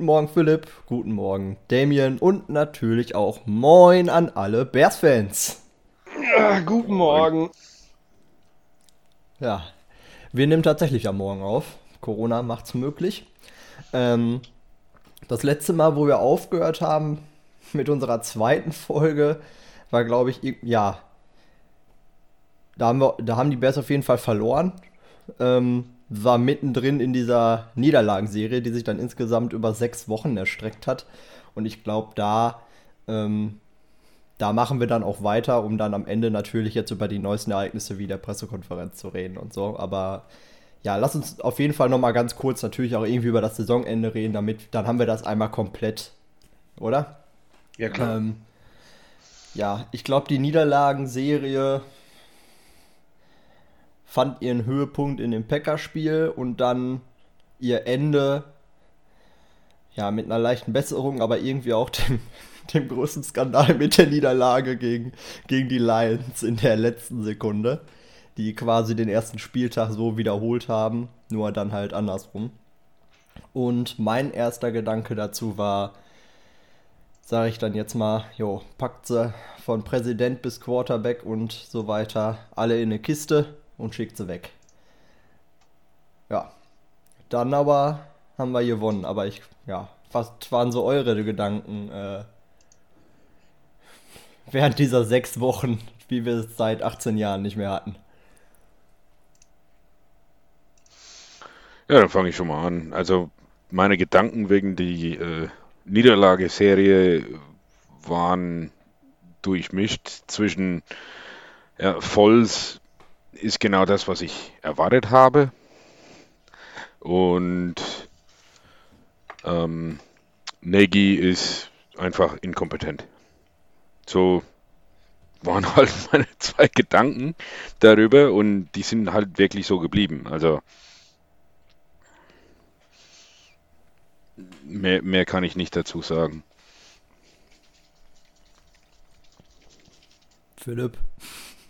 Guten Morgen, Philipp. Guten Morgen, Damien. Und natürlich auch Moin an alle Bears-Fans. Ja, guten Morgen. Ja, wir nehmen tatsächlich am Morgen auf. Corona macht's möglich. Ähm, das letzte Mal, wo wir aufgehört haben mit unserer zweiten Folge, war, glaube ich, ja, da haben, wir, da haben die Bears auf jeden Fall verloren. Ähm, war mittendrin in dieser Niederlagenserie, die sich dann insgesamt über sechs Wochen erstreckt hat. Und ich glaube, da, ähm, da machen wir dann auch weiter, um dann am Ende natürlich jetzt über die neuesten Ereignisse wie der Pressekonferenz zu reden und so. Aber ja, lass uns auf jeden Fall nochmal ganz kurz natürlich auch irgendwie über das Saisonende reden, damit dann haben wir das einmal komplett, oder? Ja, klar. Ähm, ja, ich glaube, die Niederlagenserie fand ihren Höhepunkt in dem Packerspiel und dann ihr Ende ja mit einer leichten Besserung, aber irgendwie auch dem, dem größten Skandal mit der Niederlage gegen, gegen die Lions in der letzten Sekunde, die quasi den ersten Spieltag so wiederholt haben, nur dann halt andersrum. Und mein erster Gedanke dazu war, sage ich dann jetzt mal, jo, packt sie von Präsident bis Quarterback und so weiter alle in eine Kiste und schickt sie weg. Ja. Dann aber haben wir gewonnen. Aber ich, ja, was waren so eure Gedanken äh, während dieser sechs Wochen, wie wir es seit 18 Jahren nicht mehr hatten? Ja, dann fange ich schon mal an. Also meine Gedanken wegen die äh, Niederlageserie waren durchmischt zwischen ja, Volls ist genau das, was ich erwartet habe. Und ähm, Nagy ist einfach inkompetent. So waren halt meine zwei Gedanken darüber und die sind halt wirklich so geblieben. Also mehr, mehr kann ich nicht dazu sagen. Philipp.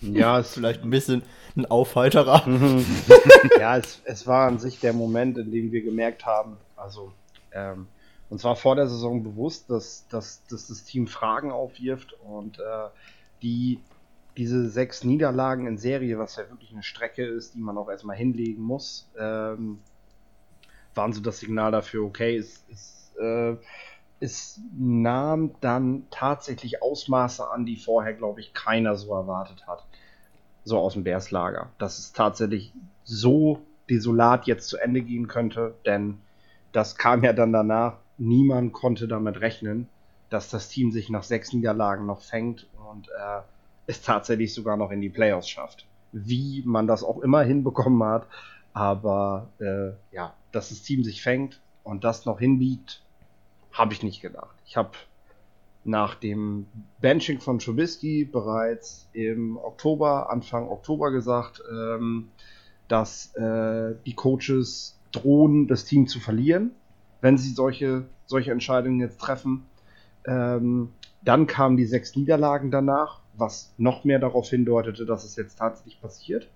Ja, ist vielleicht ein bisschen ein Aufhalterer. ja, es, es, war an sich der Moment, in dem wir gemerkt haben, also ähm, uns war vor der Saison bewusst, dass, dass, dass das Team Fragen aufwirft und äh, die diese sechs Niederlagen in Serie, was ja wirklich eine Strecke ist, die man auch erstmal hinlegen muss, ähm, waren so das Signal dafür, okay, es, es, äh, es nahm dann tatsächlich Ausmaße an, die vorher, glaube ich, keiner so erwartet hat so aus dem Bärslager, dass es tatsächlich so desolat jetzt zu Ende gehen könnte, denn das kam ja dann danach. Niemand konnte damit rechnen, dass das Team sich nach sechs Niederlagen noch fängt und äh, es tatsächlich sogar noch in die Playoffs schafft. Wie man das auch immer hinbekommen hat, aber äh, ja, dass das Team sich fängt und das noch hinbiegt, habe ich nicht gedacht. Ich habe nach dem Benching von Trubisky bereits im Oktober, Anfang Oktober gesagt, ähm, dass äh, die Coaches drohen, das Team zu verlieren, wenn sie solche, solche Entscheidungen jetzt treffen. Ähm, dann kamen die sechs Niederlagen danach, was noch mehr darauf hindeutete, dass es jetzt tatsächlich passiert.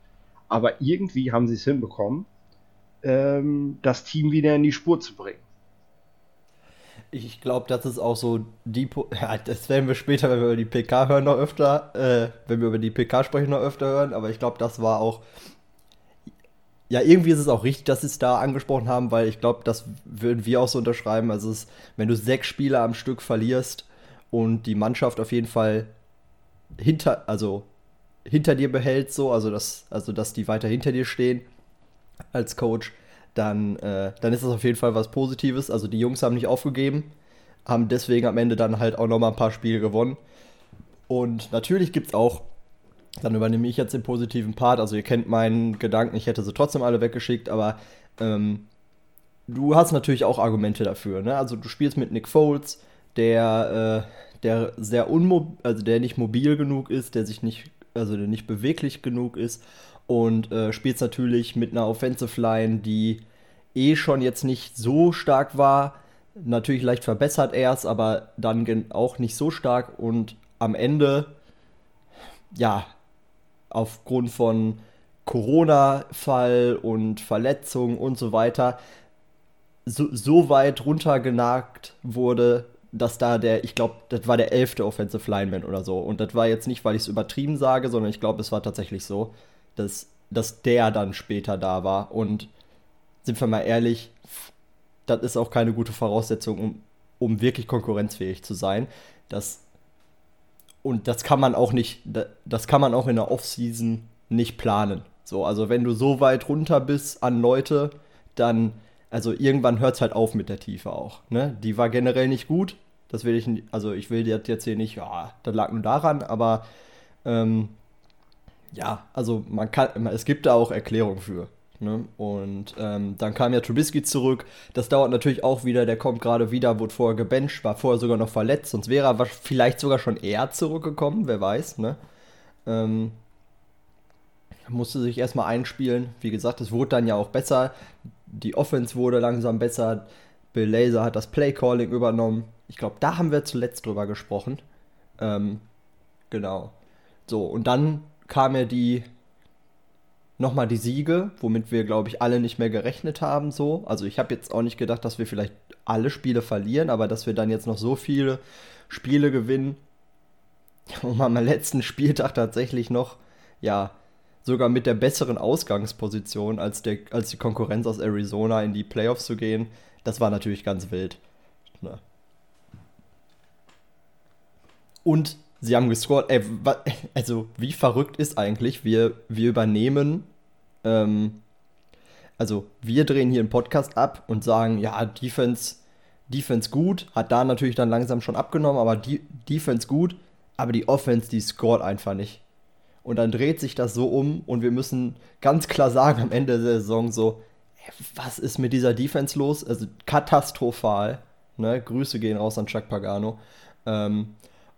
Aber irgendwie haben sie es hinbekommen, ähm, das Team wieder in die Spur zu bringen. Ich glaube, das ist auch so die. Po ja, das werden wir später, wenn wir über die PK hören, noch öfter. Äh, wenn wir über die PK sprechen, noch öfter hören. Aber ich glaube, das war auch. Ja, irgendwie ist es auch richtig, dass sie es da angesprochen haben, weil ich glaube, das würden wir auch so unterschreiben. Also, es, wenn du sechs Spiele am Stück verlierst und die Mannschaft auf jeden Fall hinter, also hinter dir behält, so, also dass, also dass die weiter hinter dir stehen als Coach, dann, äh, dann ist das auf jeden Fall was Positives. Also die Jungs haben nicht aufgegeben, haben deswegen am Ende dann halt auch nochmal ein paar Spiele gewonnen. Und natürlich gibt es auch, dann übernehme ich jetzt den positiven Part, also ihr kennt meinen Gedanken, ich hätte sie trotzdem alle weggeschickt, aber ähm, du hast natürlich auch Argumente dafür. Ne? Also du spielst mit Nick Foles, der, äh, der sehr unmobil, also der nicht mobil genug ist, der sich nicht, also der nicht beweglich genug ist und äh, spielst natürlich mit einer Offensive Line, die eh schon jetzt nicht so stark war. Natürlich leicht verbessert erst, aber dann auch nicht so stark und am Ende, ja, aufgrund von Corona-Fall und Verletzungen und so weiter, so, so weit runtergenagt wurde, dass da der, ich glaube, das war der elfte Offensive Lineman oder so. Und das war jetzt nicht, weil ich es übertrieben sage, sondern ich glaube, es war tatsächlich so, dass, dass der dann später da war. Und sind wir mal ehrlich, das ist auch keine gute Voraussetzung, um, um wirklich konkurrenzfähig zu sein. Das, und das kann man auch nicht, das kann man auch in der Offseason nicht planen. So, also wenn du so weit runter bist an Leute, dann, also irgendwann hört es halt auf mit der Tiefe auch. Ne? Die war generell nicht gut. Das will ich, also ich will jetzt hier nicht, ja, das lag nur daran, aber ähm, ja, also man kann, es gibt da auch Erklärungen für. Ne? Und ähm, dann kam ja Trubisky zurück. Das dauert natürlich auch wieder. Der kommt gerade wieder, wurde vorher gebencht, war vorher sogar noch verletzt. Sonst wäre er vielleicht sogar schon eher zurückgekommen, wer weiß. Ne? Ähm, musste sich erstmal einspielen. Wie gesagt, es wurde dann ja auch besser. Die Offense wurde langsam besser. Bill Laser hat das Play-Calling übernommen. Ich glaube, da haben wir zuletzt drüber gesprochen. Ähm, genau. So, und dann kam ja die nochmal die Siege, womit wir, glaube ich, alle nicht mehr gerechnet haben. So. Also ich habe jetzt auch nicht gedacht, dass wir vielleicht alle Spiele verlieren, aber dass wir dann jetzt noch so viele Spiele gewinnen. Und am letzten Spieltag tatsächlich noch, ja, sogar mit der besseren Ausgangsposition als, der, als die Konkurrenz aus Arizona in die Playoffs zu gehen, das war natürlich ganz wild. Ne? Und sie haben gescored. Ey, also, wie verrückt ist eigentlich, wir, wir übernehmen, ähm, also wir drehen hier einen Podcast ab und sagen, ja, Defense, Defense gut, hat da natürlich dann langsam schon abgenommen, aber die Defense gut, aber die Offense, die scored einfach nicht. Und dann dreht sich das so um und wir müssen ganz klar sagen am Ende der Saison so, was ist mit dieser Defense los? Also katastrophal. Ne? Grüße gehen raus an Chuck Pagano. Ähm,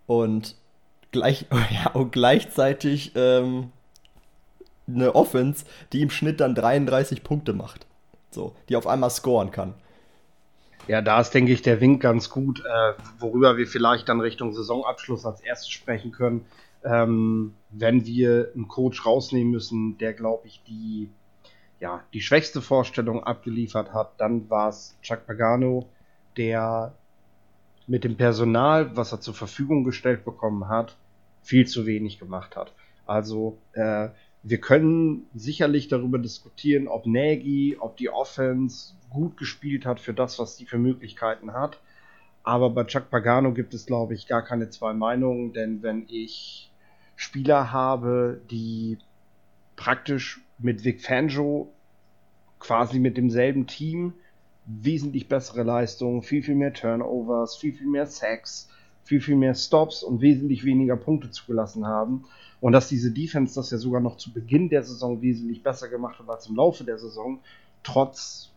und, gleich, ja, und gleichzeitig ähm, eine Offense, die im Schnitt dann 33 Punkte macht. So, die auf einmal scoren kann. Ja, da ist, denke ich, der Wink ganz gut, äh, worüber wir vielleicht dann Richtung Saisonabschluss als erstes sprechen können ähm, wenn wir einen Coach rausnehmen müssen, der, glaube ich, die, ja, die schwächste Vorstellung abgeliefert hat, dann war es Chuck Pagano, der mit dem Personal, was er zur Verfügung gestellt bekommen hat, viel zu wenig gemacht hat. Also äh, wir können sicherlich darüber diskutieren, ob Nagy, ob die Offense gut gespielt hat für das, was sie für Möglichkeiten hat. Aber bei Chuck Pagano gibt es, glaube ich, gar keine zwei Meinungen, denn wenn ich Spieler habe, die praktisch mit Vic Fangio quasi mit demselben Team wesentlich bessere Leistungen, viel, viel mehr Turnovers, viel, viel mehr Sacks, viel, viel mehr Stops und wesentlich weniger Punkte zugelassen haben. Und dass diese Defense das ja sogar noch zu Beginn der Saison wesentlich besser gemacht hat als im Laufe der Saison, trotz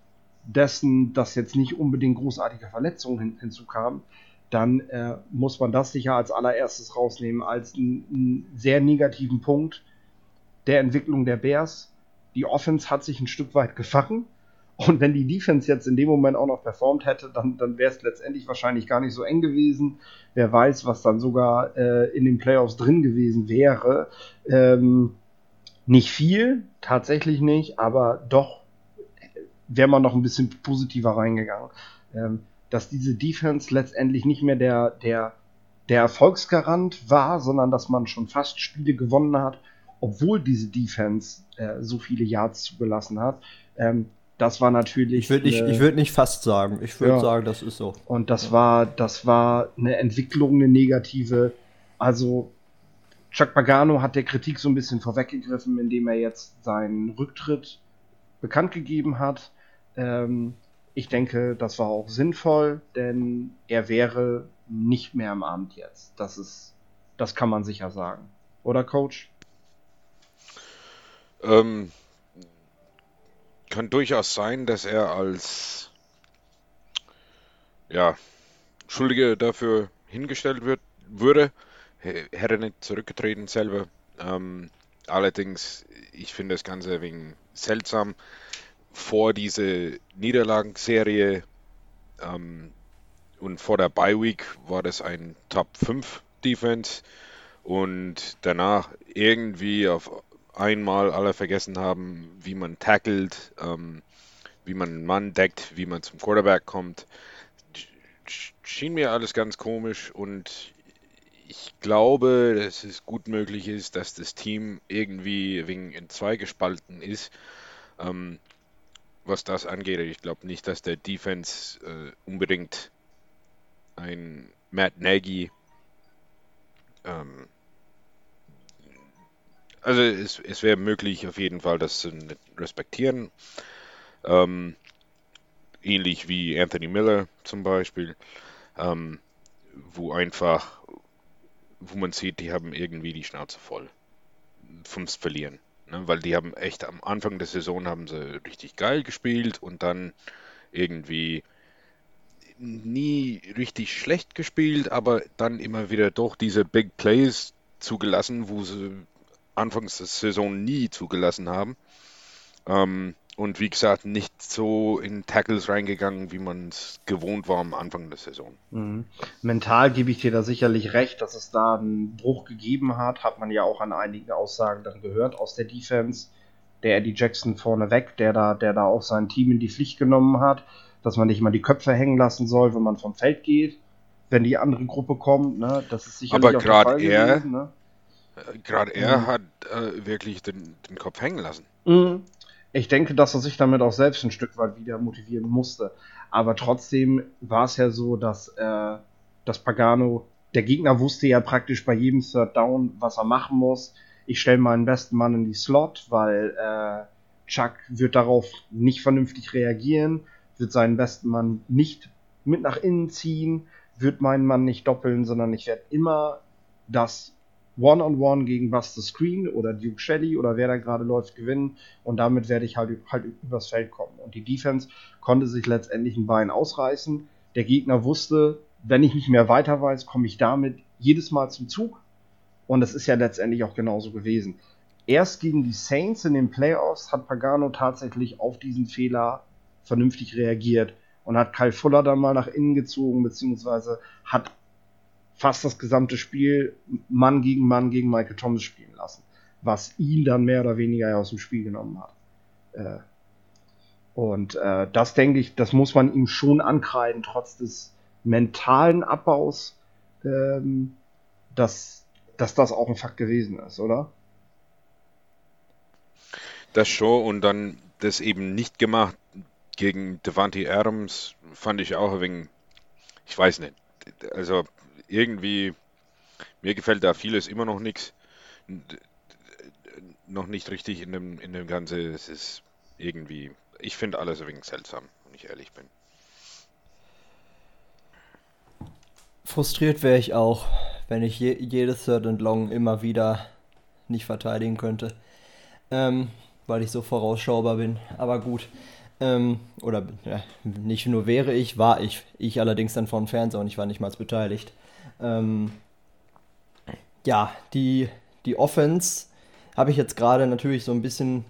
dessen, dass jetzt nicht unbedingt großartige Verletzungen hin hinzukamen, dann äh, muss man das sicher als allererstes rausnehmen, als einen sehr negativen Punkt der Entwicklung der Bears. Die Offense hat sich ein Stück weit gefangen. Und wenn die Defense jetzt in dem Moment auch noch performt hätte, dann, dann wäre es letztendlich wahrscheinlich gar nicht so eng gewesen. Wer weiß, was dann sogar äh, in den Playoffs drin gewesen wäre. Ähm, nicht viel, tatsächlich nicht, aber doch wäre man noch ein bisschen positiver reingegangen. Ähm, dass diese Defense letztendlich nicht mehr der, der, der Erfolgsgarant war, sondern dass man schon fast Spiele gewonnen hat, obwohl diese Defense äh, so viele Yards zugelassen hat. Ähm, das war natürlich. Ich würde nicht, ich würd nicht fast sagen. Ich würde ja. sagen, das ist so. Und das ja. war, das war eine Entwicklung, eine negative. Also Chuck Pagano hat der Kritik so ein bisschen vorweggegriffen, indem er jetzt seinen Rücktritt bekannt gegeben hat. Ähm, ich denke, das war auch sinnvoll, denn er wäre nicht mehr im Amt jetzt. Das ist, das kann man sicher sagen. Oder Coach? Ähm, kann durchaus sein, dass er als ja, Schuldige dafür hingestellt wird, würde. Hätte nicht zurückgetreten selber. Ähm, allerdings, ich finde das Ganze wegen seltsam vor diese Niederlagenserie ähm, und vor der Bye Week war das ein Top 5 Defense und danach irgendwie auf einmal alle vergessen haben, wie man tackelt, ähm, wie man einen Mann deckt, wie man zum Quarterback kommt. Schien mir alles ganz komisch und ich glaube, dass es gut möglich ist, dass das Team irgendwie wegen in zwei gespalten ist, ähm, was das angeht. Ich glaube nicht, dass der Defense äh, unbedingt ein Matt Nagy ähm, also es, es wäre möglich auf jeden Fall, das zu respektieren. Ähm, ähnlich wie Anthony Miller zum Beispiel, ähm, wo einfach wo man sieht, die haben irgendwie die Schnauze voll vom Verlieren. Ne? Weil die haben echt am Anfang der Saison haben sie richtig geil gespielt und dann irgendwie nie richtig schlecht gespielt, aber dann immer wieder doch diese Big Plays zugelassen, wo sie anfangs der Saison nie zugelassen haben. Ähm, und wie gesagt, nicht so in Tackles reingegangen, wie man es gewohnt war am Anfang der Saison. Mhm. Mental gebe ich dir da sicherlich recht, dass es da einen Bruch gegeben hat. Hat man ja auch an einigen Aussagen dann gehört aus der Defense. Der Eddie Jackson vorneweg, der da, der da auch sein Team in die Pflicht genommen hat, dass man nicht mal die Köpfe hängen lassen soll, wenn man vom Feld geht, wenn die andere Gruppe kommt. Ne? Das ist sicherlich Aber gerade er, gewesen, ne? Äh, gerade er mhm. hat äh, wirklich den, den Kopf hängen lassen. Mhm ich denke, dass er sich damit auch selbst ein Stück weit wieder motivieren musste. Aber trotzdem war es ja so, dass, äh, dass Pagano, der Gegner wusste ja praktisch bei jedem Third Down, was er machen muss. Ich stelle meinen besten Mann in die Slot, weil äh, Chuck wird darauf nicht vernünftig reagieren, wird seinen besten Mann nicht mit nach innen ziehen, wird meinen Mann nicht doppeln, sondern ich werde immer das One-on-One gegen Buster Screen oder Duke Shelley oder wer da gerade läuft gewinnen und damit werde ich halt, halt übers Feld kommen. Und die Defense konnte sich letztendlich ein Bein ausreißen. Der Gegner wusste, wenn ich nicht mehr weiter weiß, komme ich damit jedes Mal zum Zug. Und das ist ja letztendlich auch genauso gewesen. Erst gegen die Saints in den Playoffs hat Pagano tatsächlich auf diesen Fehler vernünftig reagiert und hat Kyle Fuller dann mal nach innen gezogen, beziehungsweise hat fast das gesamte Spiel Mann gegen Mann gegen Michael Thomas spielen lassen, was ihn dann mehr oder weniger aus dem Spiel genommen hat. Äh, und äh, das denke ich, das muss man ihm schon ankreiden, trotz des mentalen Abbaus, ähm, dass, dass das auch ein Fakt gewesen ist, oder? Das schon und dann das eben nicht gemacht gegen Devante Adams fand ich auch wenig, ich weiß nicht, also irgendwie, mir gefällt da vieles immer noch nichts. Noch nicht richtig in dem, in dem Ganze. Es ist irgendwie, ich finde alles ein wenig seltsam, wenn ich ehrlich bin. Frustriert wäre ich auch, wenn ich je, jedes Third and Long immer wieder nicht verteidigen könnte. Ähm, weil ich so vorausschaubar bin. Aber gut. Ähm, oder ja, nicht nur wäre ich, war ich. Ich allerdings dann vom Fernseher und ich war nicht mal beteiligt. Ähm, ja, die, die Offense habe ich jetzt gerade natürlich so ein bisschen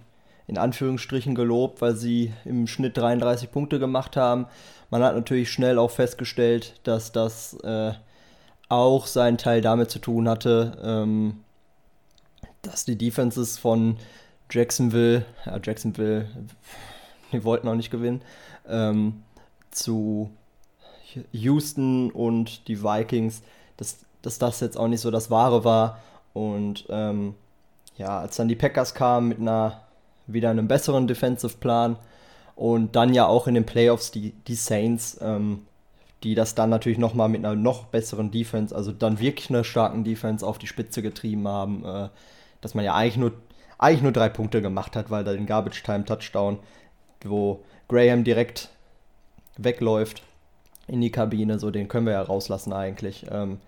in Anführungsstrichen gelobt, weil sie im Schnitt 33 Punkte gemacht haben. Man hat natürlich schnell auch festgestellt, dass das äh, auch seinen Teil damit zu tun hatte, ähm, dass die Defenses von Jacksonville, ja, Jacksonville, die wollten auch nicht gewinnen, ähm, zu Houston und die Vikings dass, dass das jetzt auch nicht so das Wahre war. Und ähm, ja, als dann die Packers kamen mit einer wieder einem besseren Defensive Plan und dann ja auch in den Playoffs die, die Saints, ähm, die das dann natürlich nochmal mit einer noch besseren Defense, also dann wirklich einer starken Defense auf die Spitze getrieben haben, äh, dass man ja eigentlich nur, eigentlich nur drei Punkte gemacht hat, weil da den Garbage Time Touchdown, wo Graham direkt wegläuft in die Kabine, so den können wir ja rauslassen eigentlich. Ähm,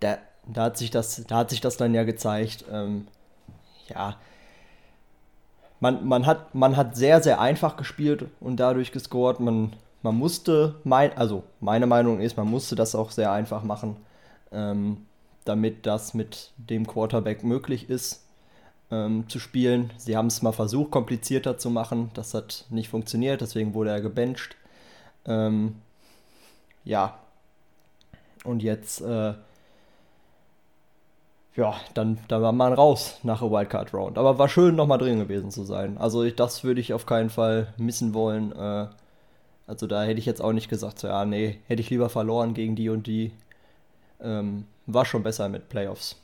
da, da, hat sich das, da hat sich das dann ja gezeigt. Ähm, ja, man, man, hat, man hat sehr, sehr einfach gespielt und dadurch gescored. Man, man musste, mein, also meine Meinung ist, man musste das auch sehr einfach machen, ähm, damit das mit dem Quarterback möglich ist ähm, zu spielen. Sie haben es mal versucht, komplizierter zu machen. Das hat nicht funktioniert, deswegen wurde er gebencht. Ähm, ja. Und jetzt äh, ja, dann, dann war man raus nach der Wildcard Round. Aber war schön, nochmal drin gewesen zu sein. Also ich, das würde ich auf keinen Fall missen wollen. Äh, also da hätte ich jetzt auch nicht gesagt, so, ja, nee, hätte ich lieber verloren gegen die und die. Ähm, war schon besser mit Playoffs.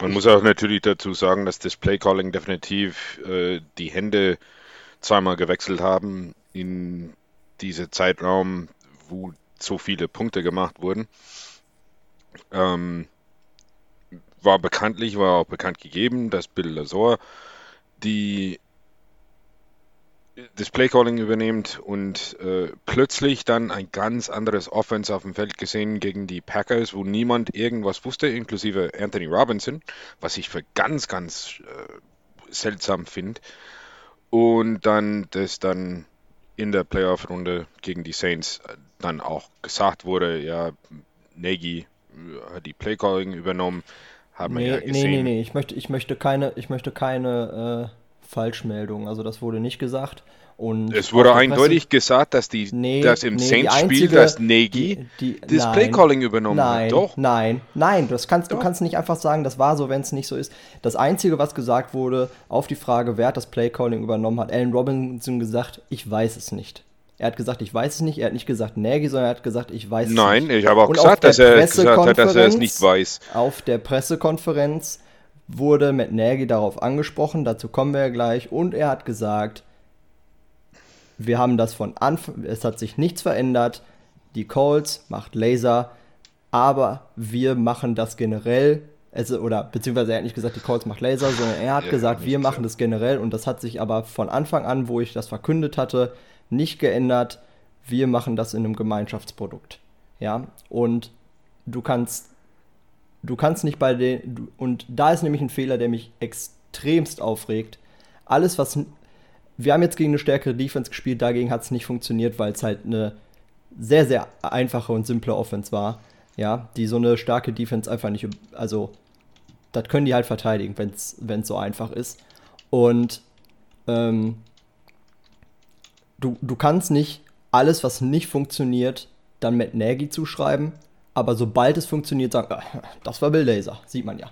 Man muss auch natürlich dazu sagen, dass das Playcalling definitiv äh, die Hände zweimal gewechselt haben in diesem Zeitraum, wo so viele Punkte gemacht wurden. Ähm, war bekanntlich, war auch bekannt gegeben, dass Bill Lazor die das Playcalling übernimmt und äh, plötzlich dann ein ganz anderes Offense auf dem Feld gesehen gegen die Packers, wo niemand irgendwas wusste, inklusive Anthony Robinson, was ich für ganz, ganz äh, seltsam finde. Und dann das dann in der Playoff-Runde gegen die Saints äh, dann auch gesagt wurde, ja, Nagy hat die Playcalling übernommen, haben nee, wir ja gesehen. Nee, nee, nee, ich möchte, ich möchte keine, ich möchte keine äh, Falschmeldung. Also das wurde nicht gesagt. Und es wurde eindeutig gesagt, dass, die, nee, dass im nee, Saints-Spiel, dass Nagy das Playcalling übernommen nein, hat. Doch. Nein, nein, das kannst, du kannst nicht einfach sagen, das war so, wenn es nicht so ist. Das Einzige, was gesagt wurde, auf die Frage, wer hat das Playcalling übernommen, hat Alan Robinson gesagt, ich weiß es nicht. Er hat gesagt, ich weiß es nicht. Er hat nicht gesagt Nagy, sondern er hat gesagt, ich weiß es Nein, nicht. Nein, ich habe auch Und gesagt, dass er gesagt hat, dass er es nicht weiß. Auf der Pressekonferenz wurde Matt Nagy darauf angesprochen, dazu kommen wir ja gleich. Und er hat gesagt, wir haben das von Anfang, es hat sich nichts verändert. Die Colts macht Laser, aber wir machen das generell. Also, oder beziehungsweise er hat nicht gesagt, die Colts macht Laser, sondern er hat ja, gesagt, wir machen das generell. Und das hat sich aber von Anfang an, wo ich das verkündet hatte, nicht geändert. Wir machen das in einem Gemeinschaftsprodukt. Ja, und du kannst, du kannst nicht bei den, und da ist nämlich ein Fehler, der mich extremst aufregt. Alles, was, wir haben jetzt gegen eine stärkere Defense gespielt, dagegen hat es nicht funktioniert, weil es halt eine sehr, sehr einfache und simple Offense war. Ja, die so eine starke Defense einfach nicht, also, das können die halt verteidigen, wenn es so einfach ist. Und ähm, du, du kannst nicht alles, was nicht funktioniert, dann mit Nagy zuschreiben, aber sobald es funktioniert, sagen, äh, das war Bill Laser, sieht man ja.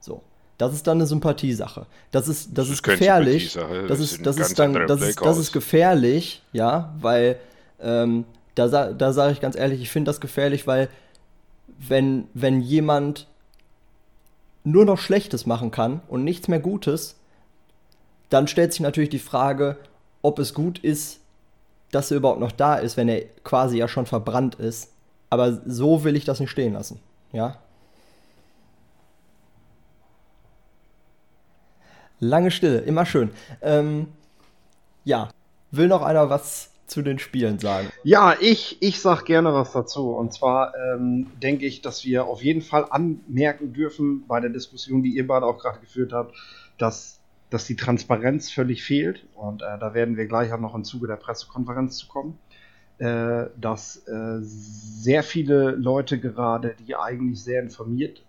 So. Das ist dann eine Sympathiesache. Das ist, das, das ist gefährlich. Das, das, ist, das ist dann, das ist, das ist gefährlich, ja, weil ähm, da, da sage ich ganz ehrlich, ich finde das gefährlich, weil wenn, wenn jemand nur noch Schlechtes machen kann und nichts mehr Gutes, dann stellt sich natürlich die Frage, ob es gut ist, dass er überhaupt noch da ist, wenn er quasi ja schon verbrannt ist. Aber so will ich das nicht stehen lassen. Ja? Lange Stille, immer schön. Ähm, ja, will noch einer was zu den Spielen sagen? Ja, ich, ich sag gerne was dazu. Und zwar ähm, denke ich, dass wir auf jeden Fall anmerken dürfen bei der Diskussion, die ihr beide auch gerade geführt habt, dass dass die Transparenz völlig fehlt. Und äh, da werden wir gleich auch noch im Zuge der Pressekonferenz zu kommen. Äh, dass äh, sehr viele Leute gerade, die eigentlich sehr informiert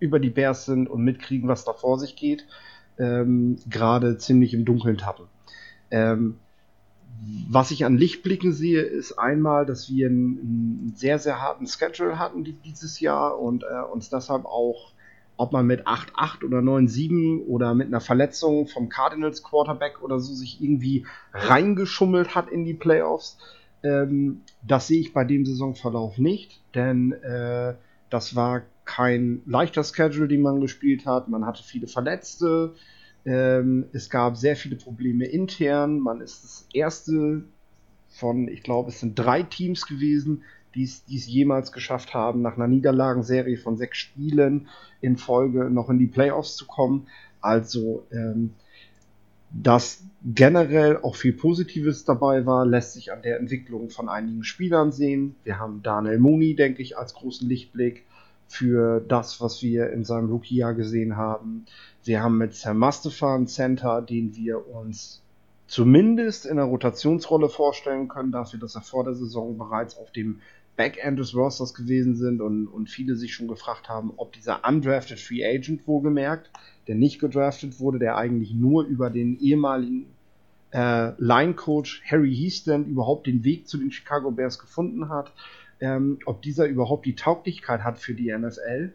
über die Bears sind und mitkriegen, was da vor sich geht, ähm, gerade ziemlich im Dunkeln tappen. Ähm, was ich an Lichtblicken sehe, ist einmal, dass wir einen, einen sehr, sehr harten Schedule hatten dieses Jahr und äh, uns deshalb auch ob man mit 8-8 oder 9-7 oder mit einer Verletzung vom Cardinals Quarterback oder so sich irgendwie reingeschummelt hat in die Playoffs. Ähm, das sehe ich bei dem Saisonverlauf nicht, denn äh, das war kein leichter Schedule, den man gespielt hat. Man hatte viele Verletzte. Ähm, es gab sehr viele Probleme intern. Man ist das erste von, ich glaube, es sind drei Teams gewesen, die es jemals geschafft haben, nach einer Niederlagenserie von sechs Spielen in Folge noch in die Playoffs zu kommen. Also, ähm, dass generell auch viel Positives dabei war, lässt sich an der Entwicklung von einigen Spielern sehen. Wir haben Daniel Mooney, denke ich, als großen Lichtblick für das, was wir in seinem Rookie-Jahr gesehen haben. Wir haben mit Sam Mustafa einen Center, den wir uns zumindest in der Rotationsrolle vorstellen können, dafür, dass er vor der Saison bereits auf dem Backend des Rosters gewesen sind und, und viele sich schon gefragt haben, ob dieser undrafted Free Agent wohlgemerkt, der nicht gedraftet wurde, der eigentlich nur über den ehemaligen äh, Line Coach Harry Heaston überhaupt den Weg zu den Chicago Bears gefunden hat, ähm, ob dieser überhaupt die Tauglichkeit hat für die NFL.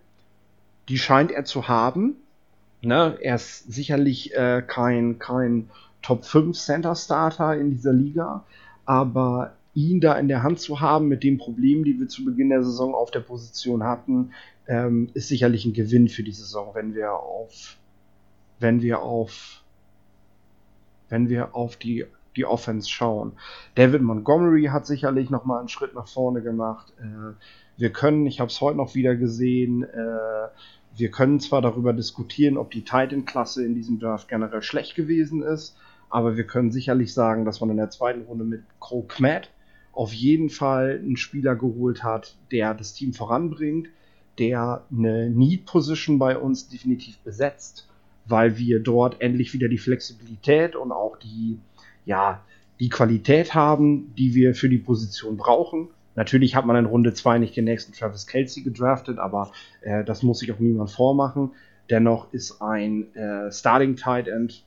die scheint er zu haben. Ne? Er ist sicherlich äh, kein, kein Top 5 Center Starter in dieser Liga, aber ihn da in der Hand zu haben mit den Problemen, die wir zu Beginn der Saison auf der Position hatten, ähm, ist sicherlich ein Gewinn für die Saison, wenn wir auf, wenn wir auf, wenn wir auf die, die Offense schauen. David Montgomery hat sicherlich nochmal einen Schritt nach vorne gemacht. Äh, wir können, ich habe es heute noch wieder gesehen, äh, wir können zwar darüber diskutieren, ob die Titan-Klasse in diesem Draft generell schlecht gewesen ist, aber wir können sicherlich sagen, dass man in der zweiten Runde mit Crow Kmet auf jeden Fall einen Spieler geholt hat, der das Team voranbringt, der eine Need-Position bei uns definitiv besetzt, weil wir dort endlich wieder die Flexibilität und auch die, ja, die Qualität haben, die wir für die Position brauchen. Natürlich hat man in Runde 2 nicht den nächsten Travis Kelsey gedraftet, aber äh, das muss sich auch niemand vormachen. Dennoch ist ein äh, Starting Tight End,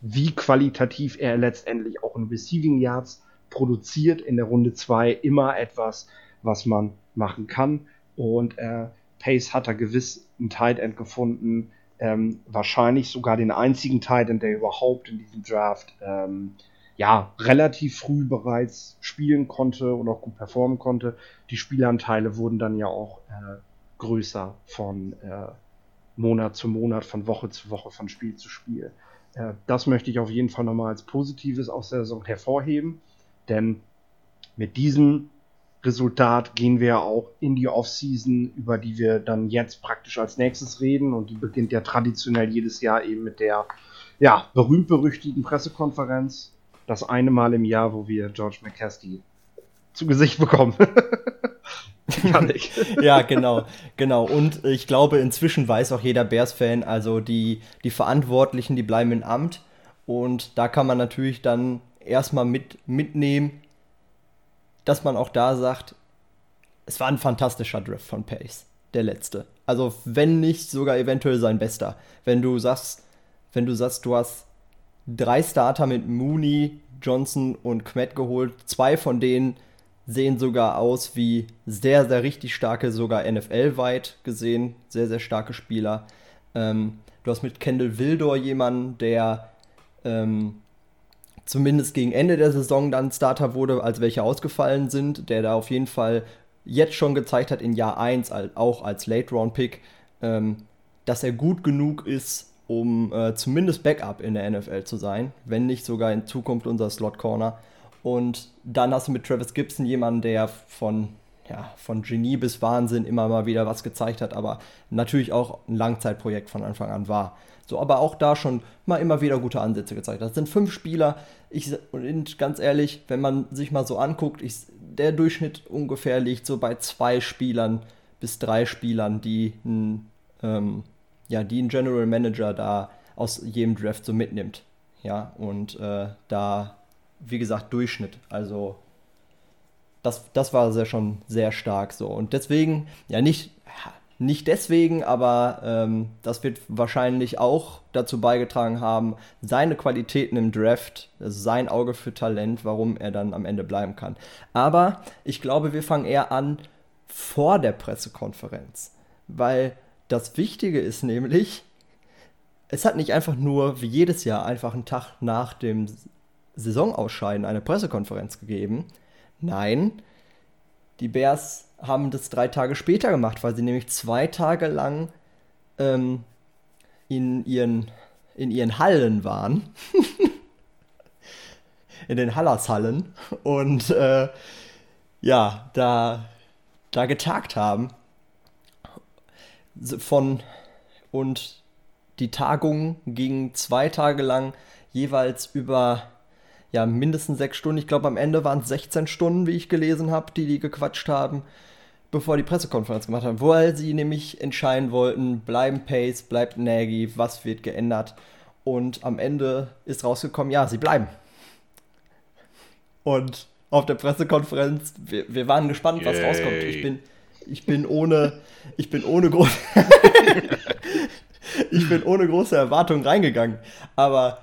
wie qualitativ er letztendlich auch in Receiving Yards produziert in der Runde 2 immer etwas, was man machen kann. Und äh, Pace hat da gewiss einen Tight End gefunden. Ähm, wahrscheinlich sogar den einzigen Tight End, der überhaupt in diesem Draft ähm, ja, relativ früh bereits spielen konnte und auch gut performen konnte. Die Spielanteile wurden dann ja auch äh, größer von äh, Monat zu Monat, von Woche zu Woche, von Spiel zu Spiel. Äh, das möchte ich auf jeden Fall nochmal als Positives aus der Saison hervorheben. Denn mit diesem Resultat gehen wir auch in die Offseason, über die wir dann jetzt praktisch als nächstes reden. Und die beginnt ja traditionell jedes Jahr eben mit der ja, berühmt-berüchtigten Pressekonferenz. Das eine Mal im Jahr, wo wir George McCaskey zu Gesicht bekommen. ja, genau, genau. Und ich glaube, inzwischen weiß auch jeder Bears-Fan, also die, die Verantwortlichen, die bleiben im Amt. Und da kann man natürlich dann erstmal mit, mitnehmen, dass man auch da sagt, es war ein fantastischer Drift von Pace, der letzte. Also wenn nicht sogar eventuell sein bester. Wenn du sagst, wenn du sagst, du hast drei Starter mit Mooney, Johnson und Kmet geholt, zwei von denen sehen sogar aus wie sehr, sehr richtig starke, sogar NFL-weit gesehen, sehr, sehr starke Spieler. Ähm, du hast mit Kendall Wildor jemanden, der ähm, zumindest gegen Ende der Saison dann Starter wurde, als welche ausgefallen sind, der da auf jeden Fall jetzt schon gezeigt hat in Jahr 1, auch als Late-Round-Pick, ähm, dass er gut genug ist, um äh, zumindest Backup in der NFL zu sein, wenn nicht sogar in Zukunft unser Slot-Corner. Und dann hast du mit Travis Gibson jemanden, der von, ja, von Genie bis Wahnsinn immer mal wieder was gezeigt hat, aber natürlich auch ein Langzeitprojekt von Anfang an war. So, aber auch da schon mal immer wieder gute Ansätze gezeigt. Das sind fünf Spieler. Ich, und ganz ehrlich, wenn man sich mal so anguckt, ich, der Durchschnitt ungefähr liegt so bei zwei Spielern bis drei Spielern, die ein, ähm, ja, die ein General Manager da aus jedem Draft so mitnimmt. Ja, und äh, da, wie gesagt, Durchschnitt. Also das, das war sehr schon sehr stark so. Und deswegen, ja, nicht, nicht deswegen, aber ähm, das wird wahrscheinlich auch dazu beigetragen haben, seine Qualitäten im Draft, also sein Auge für Talent, warum er dann am Ende bleiben kann. Aber ich glaube, wir fangen eher an vor der Pressekonferenz, weil das Wichtige ist nämlich, es hat nicht einfach nur wie jedes Jahr einfach einen Tag nach dem Saisonausscheiden eine Pressekonferenz gegeben. Nein, die Bears haben das drei Tage später gemacht, weil sie nämlich zwei Tage lang ähm, in, ihren, in ihren Hallen waren. in den Hallershallen. Und äh, ja, da, da getagt haben. Von, und die Tagung ging zwei Tage lang jeweils über ja, mindestens sechs Stunden. Ich glaube, am Ende waren es 16 Stunden, wie ich gelesen habe, die die gequatscht haben bevor die Pressekonferenz gemacht haben, weil sie nämlich entscheiden wollten, bleiben Pace, bleibt Nagy, was wird geändert. Und am Ende ist rausgekommen, ja, sie bleiben. Und auf der Pressekonferenz, wir, wir waren gespannt, was Yay. rauskommt. Ich bin, ich bin ohne, ich bin ohne große, ich bin ohne große Erwartungen reingegangen. Aber,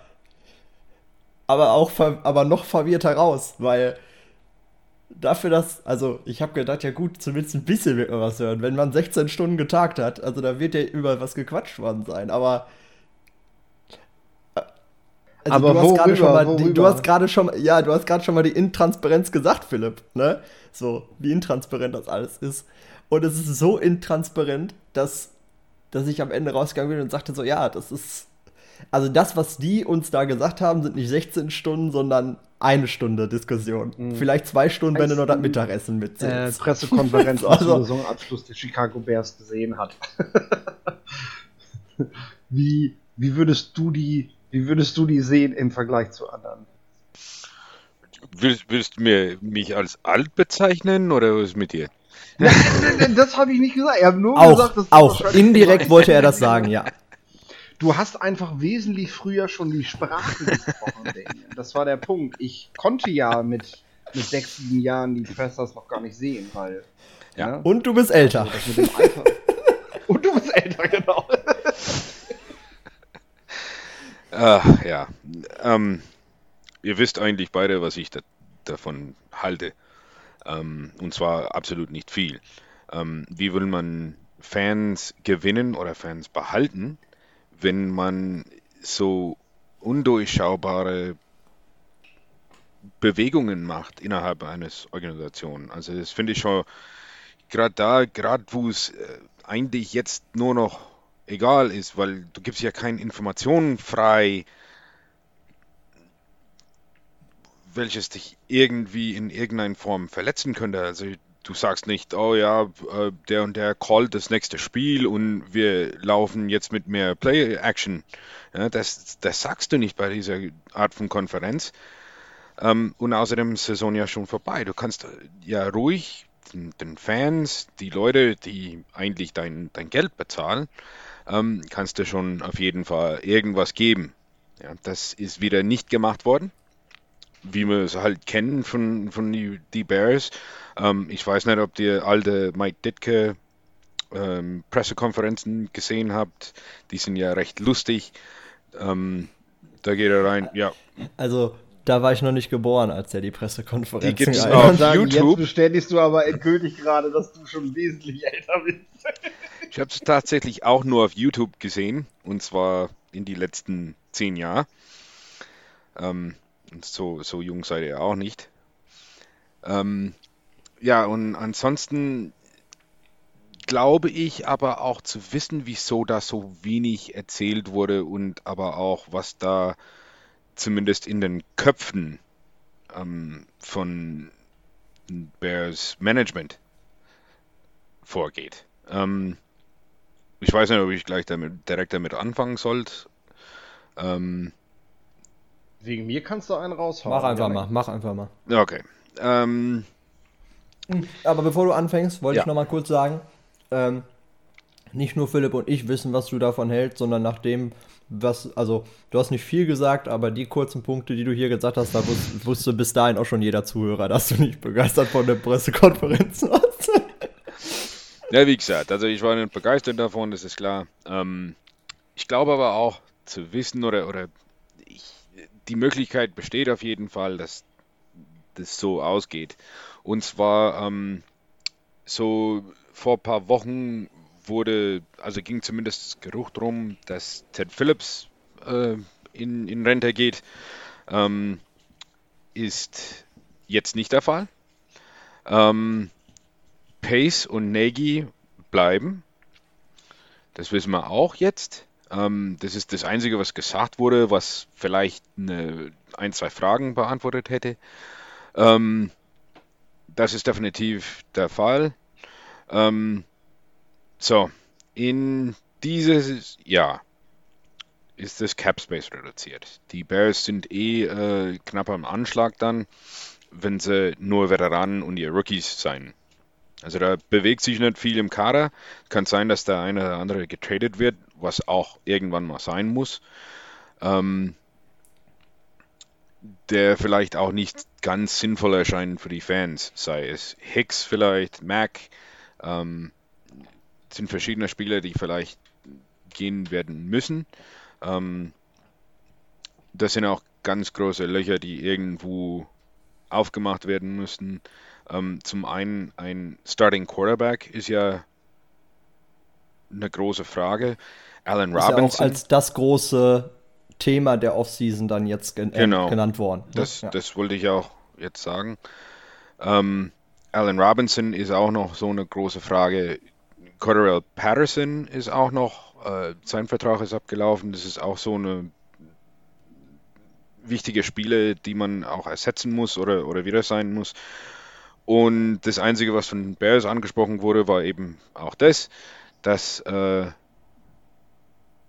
aber auch, aber noch verwirrter raus, weil dafür, dass, also ich habe gedacht, ja gut, zumindest ein bisschen wird man was hören. Wenn man 16 Stunden getagt hat, also da wird ja überall was gequatscht worden sein, aber. Also Aber du hast gerade schon mal, die, worüber? du hast gerade schon, ja, du hast gerade schon mal die Intransparenz gesagt, Philipp, ne? So, wie intransparent das alles ist. Und es ist so intransparent, dass, dass ich am Ende rausgegangen bin und sagte so, ja, das ist, also das, was die uns da gesagt haben, sind nicht 16 Stunden, sondern eine Stunde Diskussion. Vielleicht zwei Stunden, wenn du noch das Mittagessen äh, mitzählst. Pressekonferenz Also- zum Saisonabschluss der Chicago Bears gesehen hat. wie, wie würdest du die, wie würdest du die sehen im Vergleich zu anderen? Willst, willst du mir, mich als alt bezeichnen oder was ist mit dir? das habe ich nicht gesagt. Ich habe nur auch, gesagt, dass auch, indirekt wollte er das sagen, ja. Du hast einfach wesentlich früher schon die Sprache gesprochen. Das war der Punkt. Ich konnte ja mit, mit sechs, sieben Jahren die Pressers noch gar nicht sehen, weil. Ja. ne, Und du bist älter. das mit dem Alter. Und du bist älter, genau. Ah, ja. Ähm, ihr wisst eigentlich beide, was ich da, davon halte. Ähm, und zwar absolut nicht viel. Ähm, wie will man Fans gewinnen oder Fans behalten, wenn man so undurchschaubare Bewegungen macht innerhalb eines Organisationen? Also das finde ich schon gerade da, gerade wo es äh, eigentlich jetzt nur noch egal ist, weil du gibst ja keine Informationen frei, welches dich irgendwie in irgendeiner Form verletzen könnte. Also du sagst nicht, oh ja, äh, der und der callt das nächste Spiel und wir laufen jetzt mit mehr Play-Action. Ja, das, das sagst du nicht bei dieser Art von Konferenz. Ähm, und außerdem ist die Saison ja schon vorbei. Du kannst ja ruhig den, Fans, die Leute, die eigentlich dein, dein Geld bezahlen, ähm, kannst du schon auf jeden Fall irgendwas geben. Ja, das ist wieder nicht gemacht worden, wie wir es halt kennen von, von die Bears. Ähm, ich weiß nicht, ob ihr alte Mike Ditka ähm, Pressekonferenzen gesehen habt. Die sind ja recht lustig. Ähm, da geht er rein, ja, Also, da war ich noch nicht geboren, als er die Pressekonferenz Die gibt's gehalten auf sagen, YouTube. Jetzt bestätigst du aber endgültig gerade, dass du schon wesentlich älter bist. Ich habe es tatsächlich auch nur auf YouTube gesehen, und zwar in die letzten zehn Jahre. Ähm, und so, so jung seid ihr auch nicht. Ähm, ja, und ansonsten glaube ich aber auch zu wissen, wieso da so wenig erzählt wurde und aber auch, was da zumindest in den Köpfen ähm, von Bears Management vorgeht. Ähm, ich weiß nicht, ob ich gleich damit, direkt damit anfangen sollte. Ähm, Wegen mir kannst du einen raushauen. Mach einfach Janik. mal, mach einfach mal. okay. Ähm, Aber bevor du anfängst, wollte Ja. ich noch mal kurz sagen, ähm, nicht nur Philipp und ich wissen, was du davon hältst, sondern nach dem, was, also du hast nicht viel gesagt, aber die kurzen Punkte, die du hier gesagt hast, da wus wusste bis dahin auch schon jeder Zuhörer, dass du nicht begeistert von der Pressekonferenz warst. Ja, wie gesagt, also ich war nicht begeistert davon, das ist klar. Ähm, ich glaube aber auch zu wissen oder, oder ich, die Möglichkeit besteht auf jeden Fall, dass das so ausgeht. Und zwar ähm, so vor ein paar Wochen wurde, also ging zumindest das Geruch drum, dass Ted Phillips äh, in, in Rente geht. Ähm, ist jetzt nicht der Fall. Ähm, Pace und Nagy bleiben. Das wissen wir auch jetzt. Ähm, das ist das Einzige, was gesagt wurde, was vielleicht eine, ein, zwei Fragen beantwortet hätte. Ähm, das ist definitiv der Fall. Ähm, so, in dieses Jahr ist das Cap Space reduziert. Die Bears sind eh äh, knapp am Anschlag dann, wenn sie nur Veteranen und ihr Rookies sein. Also da bewegt sich nicht viel im Kader. Kann sein, dass der eine oder andere getradet wird, was auch irgendwann mal sein muss. Ähm, der vielleicht auch nicht ganz sinnvoll erscheint für die Fans, sei es Hicks vielleicht, Mac, ähm, sind verschiedene Spieler, die vielleicht gehen werden müssen. Ähm, das sind auch ganz große Löcher, die irgendwo aufgemacht werden müssten. Ähm, zum einen ein Starting Quarterback ist ja eine große Frage. Alan ist Robinson. Ja auch als das große Thema der Offseason dann jetzt gen äh, Genau. genannt worden. ne? Das, ja. das wollte ich auch jetzt sagen. Ähm, Allen Robinson ist auch noch so eine große Frage. Cordell Patterson ist auch noch, äh, sein Vertrag ist abgelaufen. Das ist auch so eine wichtige Spiele, die man auch ersetzen muss oder, oder wieder sein muss. Und das Einzige, was von Bears angesprochen wurde, war eben auch das, dass äh,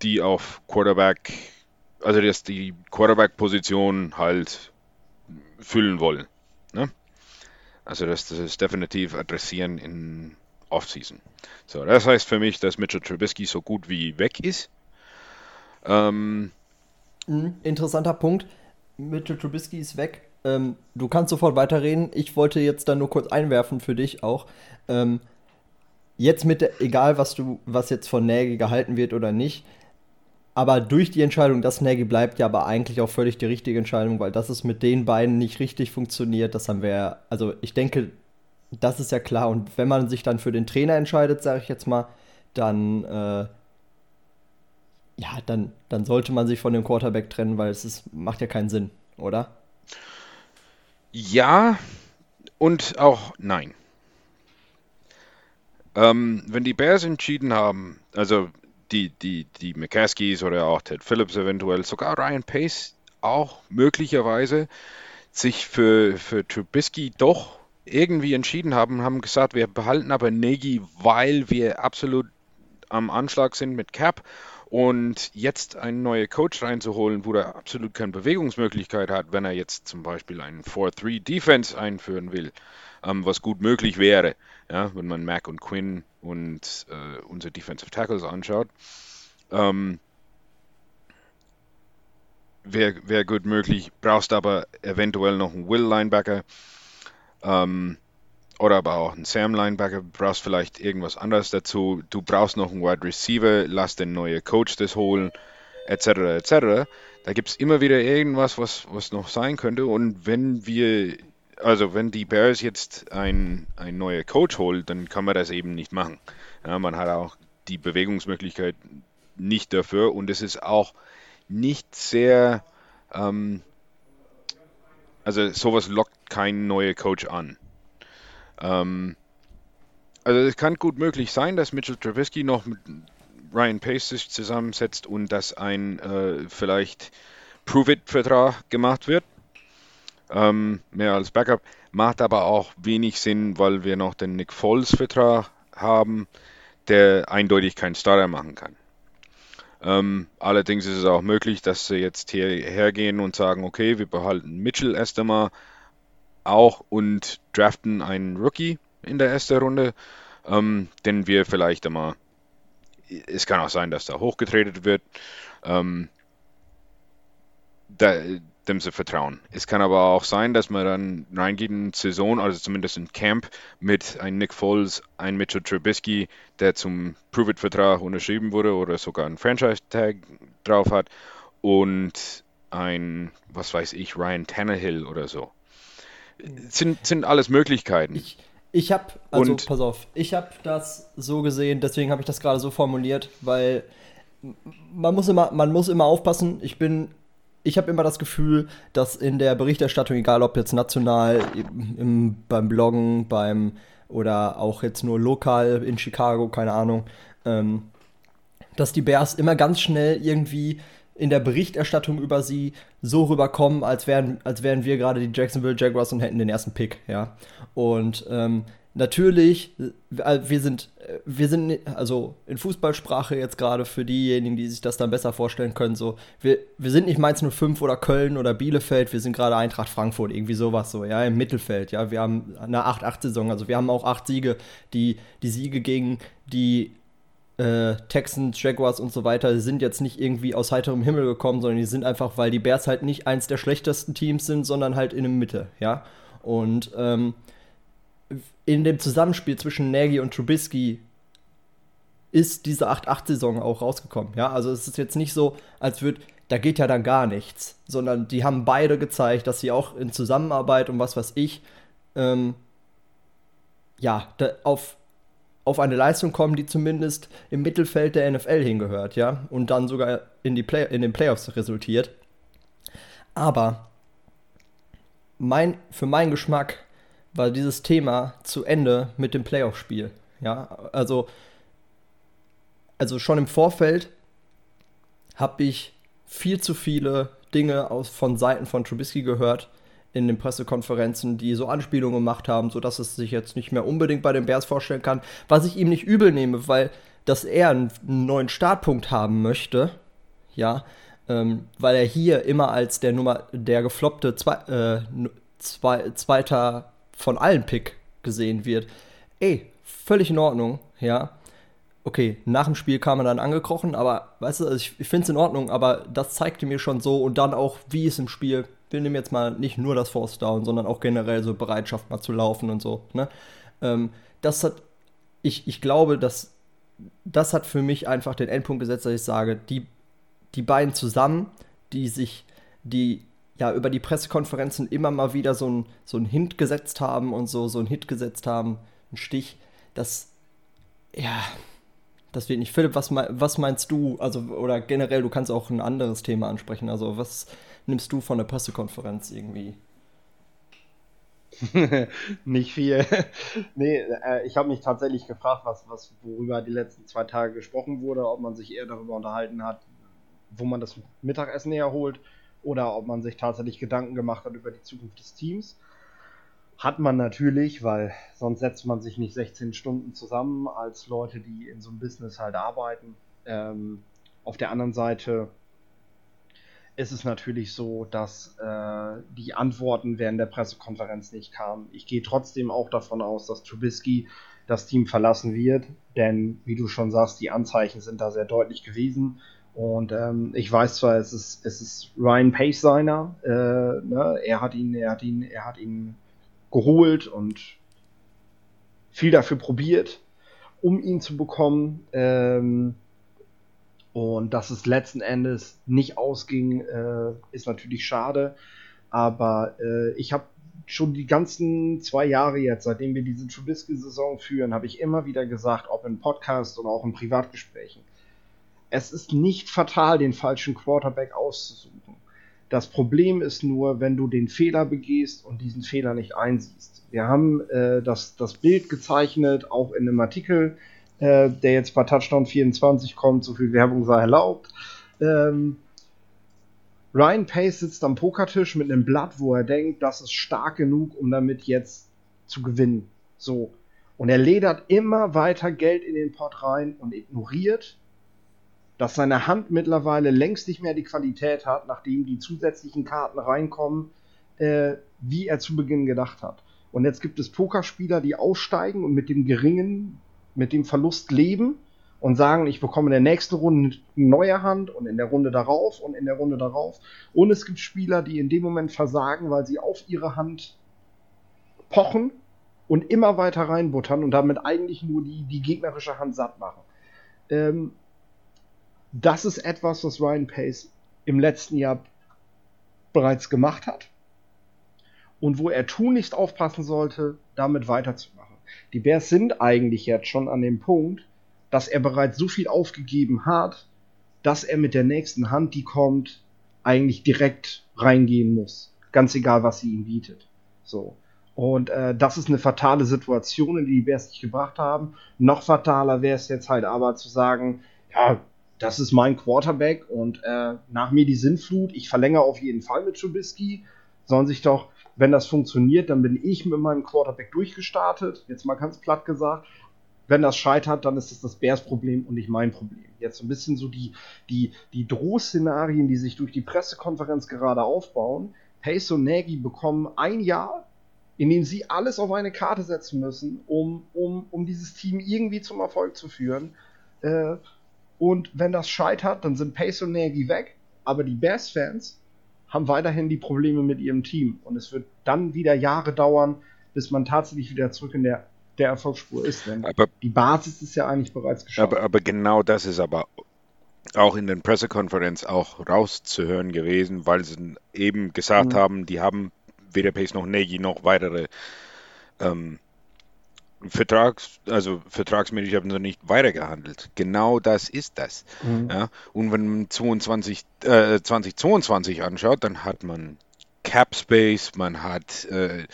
die auf Quarterback, also dass die Quarterback-Position halt füllen wollen. Ne? Also dass das ist definitiv adressieren in Offseason. So, das heißt für mich, dass Mitchell Trubisky so gut wie weg ist. Ähm, Mhm, Interessanter Punkt. Mitchell Trubisky ist weg. Ähm, du kannst sofort weiterreden. Ich wollte jetzt dann nur kurz einwerfen für dich auch. Ähm, jetzt mit der, egal was du, was jetzt von Nagy gehalten wird oder nicht, aber durch die Entscheidung, dass Nagy bleibt, ja aber eigentlich auch völlig die richtige Entscheidung, weil das ist mit den beiden nicht richtig funktioniert. Das haben wir, ja- also ich denke, das ist ja klar. Und wenn man sich dann für den Trainer entscheidet, sage ich jetzt mal, dann äh, ja, dann, dann sollte man sich von dem Quarterback trennen, weil es ist, macht ja keinen Sinn, oder? ja und auch nein. Ähm, wenn die Bears entschieden haben, also die, die, die McCaskies oder auch Ted Phillips eventuell, sogar Ryan Pace auch möglicherweise, sich für, für Trubisky doch irgendwie entschieden haben, haben gesagt, wir behalten aber Nagy, weil wir absolut am Anschlag sind mit Cap. Und jetzt einen neuen Coach reinzuholen, wo er absolut keine Bewegungsmöglichkeit hat, wenn er jetzt zum Beispiel einen 4-3 Defense einführen will, ähm, was gut möglich wäre, ja, wenn man Mac und Quinn und äh, unsere Defensive Tackles anschaut. Ähm, Wäre wär gut möglich, brauchst aber eventuell noch einen Will Linebacker ähm, oder aber auch einen Sam Linebacker, brauchst vielleicht irgendwas anderes dazu. Du brauchst noch einen Wide Receiver, lass den neuen Coach das holen, etc. etc. Da gibt es immer wieder irgendwas, was, was noch sein könnte. Und wenn wir, also wenn die Bears jetzt ein, ein neuer Coach holt, dann kann man das eben nicht machen. Ja, man hat auch die Bewegungsmöglichkeit nicht dafür und es ist auch nicht sehr, ähm, also sowas lockt kein neuer Coach an. Ähm, also es kann gut möglich sein, dass Mitchell Trubisky noch mit Ryan Pace sich zusammensetzt und dass ein äh, vielleicht Prove-It-Vertrag gemacht wird. Ähm, mehr als Backup. Macht aber auch wenig Sinn, weil wir noch den Nick Foles-Vertrag haben, der eindeutig keinen Starter machen kann. Ähm, allerdings ist es auch möglich, dass sie jetzt hierher gehen und sagen, okay, wir behalten Mitchell erst einmal auch und draften einen Rookie in der ersten Runde, ähm, den wir vielleicht einmal, es kann auch sein, dass da hochgetradet wird, ähm, da, dem sie vertrauen. Es kann aber auch sein, dass man dann reingeht in Saison, also zumindest in Camp, mit einem Nick Foles, einem Mitchell Trubisky, der zum Prove-It-Vertrag unterschrieben wurde oder sogar einen Franchise-Tag drauf hat und ein, was weiß ich, Ryan Tannehill oder so. Sind, sind alles Möglichkeiten. Ich, ich habe, also Und- pass auf, ich habe das so gesehen, deswegen habe ich das gerade so formuliert, weil man muss immer, man muss immer aufpassen. Ich bin, ich habe immer das Gefühl, dass in der Berichterstattung, egal ob jetzt national, im, im, beim Bloggen, beim oder auch jetzt nur lokal in Chicago, keine Ahnung, ähm, dass die Bears immer ganz schnell irgendwie in der Berichterstattung über sie so rüberkommen, als wären, als wären wir gerade die Jacksonville Jaguars und hätten den ersten Pick, ja. Und ähm, natürlich, äh, wir sind, äh, wir sind, also in Fußballsprache jetzt gerade für diejenigen, die sich das dann besser vorstellen können, so, wir, wir sind nicht Mainz 05 oder Köln oder Bielefeld, wir sind gerade Eintracht Frankfurt, irgendwie sowas so, ja, im Mittelfeld, ja. Wir haben eine 8-8-Saison, also wir haben auch acht Siege, die, die Siege gegen die äh, Texans, Jaguars und so weiter sind jetzt nicht irgendwie aus heiterem Himmel gekommen, sondern die sind einfach, weil die Bears halt nicht eins der schlechtesten Teams sind, sondern halt in der Mitte, ja. Und ähm, in dem Zusammenspiel zwischen Nagy und Trubisky ist diese 8-8-Saison auch rausgekommen, ja. Also es ist jetzt nicht so, als würde da geht ja dann gar nichts. Sondern die haben beide gezeigt, dass sie auch in Zusammenarbeit und was weiß ich, ähm, ja, auf, auf eine Leistung kommen, die zumindest im Mittelfeld der NFL hingehört, ja, und dann sogar in, die Play in den Playoffs resultiert. Aber mein, für meinen Geschmack war dieses Thema zu Ende mit dem Playoff-Spiel. Ja, also, also schon im Vorfeld habe ich viel zu viele Dinge aus, von Seiten von Trubisky gehört in den Pressekonferenzen, die so Anspielungen gemacht haben, sodass es sich jetzt nicht mehr unbedingt bei den Bears vorstellen kann, was ich ihm nicht übel nehme, weil dass er einen neuen Startpunkt haben möchte, ja, ähm, weil er hier immer als der Nummer, der gefloppte Zwei, äh, Zwei, Zweiter von allen Pick gesehen wird. Ey, völlig in Ordnung, ja. Okay, nach dem Spiel kam er dann angekrochen, aber weißt du, also ich, ich finde es in Ordnung, aber das zeigte mir schon so und dann auch, wie es im Spiel, wir nehmen jetzt mal nicht nur das Force Down, sondern auch generell so Bereitschaft mal zu laufen und so, ne? Ähm, das hat, ich, ich glaube, dass das hat für mich einfach den Endpunkt gesetzt, dass ich sage, die, die beiden zusammen, die sich, die ja über die Pressekonferenzen immer mal wieder so ein, so Hint gesetzt haben und so, so ein Hit gesetzt haben, ein Stich, das, ja, das wird nicht. Philipp, was, was meinst du? Also, oder generell, du kannst auch ein anderes Thema ansprechen. Also, was nimmst du von der Pressekonferenz irgendwie? nicht viel. nee, äh, ich habe mich tatsächlich gefragt, was, was, worüber die letzten zwei Tage gesprochen wurde, ob man sich eher darüber unterhalten hat, wo man das Mittagessen herholt oder ob man sich tatsächlich Gedanken gemacht hat über die Zukunft des Teams. Hat man natürlich, weil sonst setzt man sich nicht 16 Stunden zusammen als Leute, die in so einem Business halt arbeiten. Ähm, auf der anderen Seite ist es natürlich so, dass äh, die Antworten während der Pressekonferenz nicht kamen. Ich gehe trotzdem auch davon aus, dass Trubisky das Team verlassen wird, denn wie du schon sagst, die Anzeichen sind da sehr deutlich gewesen. Und ähm, ich weiß zwar, es ist, es ist Ryan Pace seiner, äh, ne? er hat ihn, er hat ihn, er hat ihn geholt und viel dafür probiert, um ihn zu bekommen. Ähm, und dass es letzten Endes nicht ausging, äh, ist natürlich schade. Aber äh, ich habe schon die ganzen zwei Jahre jetzt, seitdem wir diese Trubisky-Saison führen, habe ich immer wieder gesagt, ob in Podcasts oder auch in Privatgesprächen, es ist nicht fatal, den falschen Quarterback auszusuchen. Das Problem ist nur, wenn du den Fehler begehst und diesen Fehler nicht einsiehst. Wir haben äh, das, das Bild gezeichnet, auch in einem Artikel, äh, der jetzt bei Touchdown 24 kommt, so viel Werbung sei erlaubt. Ähm, Ryan Pace sitzt am Pokertisch mit einem Blatt, wo er denkt, das ist stark genug, um damit jetzt zu gewinnen. So. Und er ledert immer weiter Geld in den Pot rein und ignoriert, dass seine Hand mittlerweile längst nicht mehr die Qualität hat, nachdem die zusätzlichen Karten reinkommen, äh, wie er zu Beginn gedacht hat. Und jetzt gibt es Pokerspieler, die aussteigen und mit dem geringen, mit dem Verlust leben und sagen, ich bekomme in der nächsten Runde eine neue Hand und in der Runde darauf und in der Runde darauf. Und es gibt Spieler, die in dem Moment versagen, weil sie auf ihre Hand pochen und immer weiter reinbuttern und damit eigentlich nur die, die gegnerische Hand satt machen. Ähm, das ist etwas, was Ryan Pace im letzten Jahr bereits gemacht hat und wo er tunlichst aufpassen sollte, damit weiterzumachen. Die Bears sind eigentlich jetzt schon an dem Punkt, dass er bereits so viel aufgegeben hat, dass er mit der nächsten Hand, die kommt, eigentlich direkt reingehen muss. Ganz egal, was sie ihm bietet. So. Und äh, das ist eine fatale Situation, in die die Bears sich gebracht haben. Noch fataler wäre es jetzt halt aber zu sagen, ja, das ist mein Quarterback und äh, nach mir die Sinnflut. Ich verlängere auf jeden Fall mit Trubisky. Sollen sich doch, wenn das funktioniert, dann bin ich mit meinem Quarterback durchgestartet. Jetzt mal ganz platt gesagt. Wenn das scheitert, dann ist es das Bears Problem und nicht mein Problem. Jetzt so ein bisschen so die, die, die Drohszenarien, die sich durch die Pressekonferenz gerade aufbauen. Pace und Nagy bekommen ein Jahr, in dem sie alles auf eine Karte setzen müssen, um, um, um dieses Team irgendwie zum Erfolg zu führen. Äh, und wenn das scheitert, dann sind Pace und Nagy weg. Aber die Bears-Fans haben weiterhin die Probleme mit ihrem Team. Und es wird dann wieder Jahre dauern, bis man tatsächlich wieder zurück in der, der Erfolgsspur ist. Denn aber, die Basis ist ja eigentlich bereits geschaffen. Aber, aber genau das ist aber auch in den Pressekonferenz auch rauszuhören gewesen, weil sie eben gesagt mhm. haben, die haben weder Pace noch Nagy noch weitere ähm, Vertrags, also vertragsmäßig haben sie nicht weitergehandelt. Genau das ist das. Mhm. Ja? Und wenn man 22, äh, 2022 anschaut, dann hat man Cap Space, man hat äh,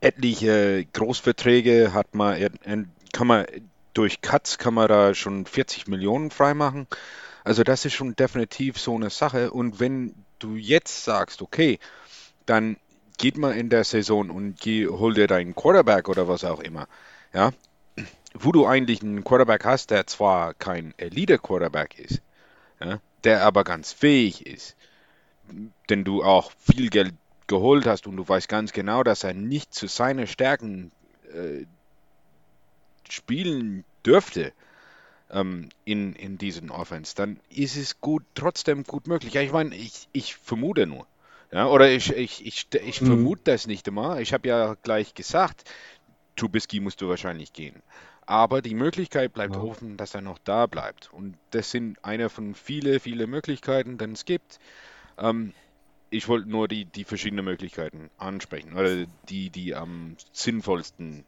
etliche Großverträge, hat man, kann man durch Cuts kann man da schon 40 Millionen freimachen. Also das ist schon definitiv so eine Sache. Und wenn du jetzt sagst, okay, dann geht mal in der Saison und geh, hol dir deinen Quarterback oder was auch immer, ja, wo du eigentlich einen Quarterback hast, der zwar kein Elite-Quarterback ist, ja, der aber ganz fähig ist, denn du auch viel Geld geholt hast und du weißt ganz genau, dass er nicht zu seinen Stärken äh, spielen dürfte ähm, in, in diesen Offense, dann ist es gut, trotzdem gut möglich. Ja, ich meine, ich, ich vermute nur. Ja, oder ich, ich, ich, ich mhm. vermute das nicht immer. Ich habe ja gleich gesagt, Trubisky musst du wahrscheinlich gehen. Aber die Möglichkeit bleibt ja. offen, dass er noch da bleibt. Und das sind eine von vielen, vielen Möglichkeiten, die es gibt. Ähm, ich wollte nur die, die verschiedenen Möglichkeiten ansprechen oder die, die am sinnvollsten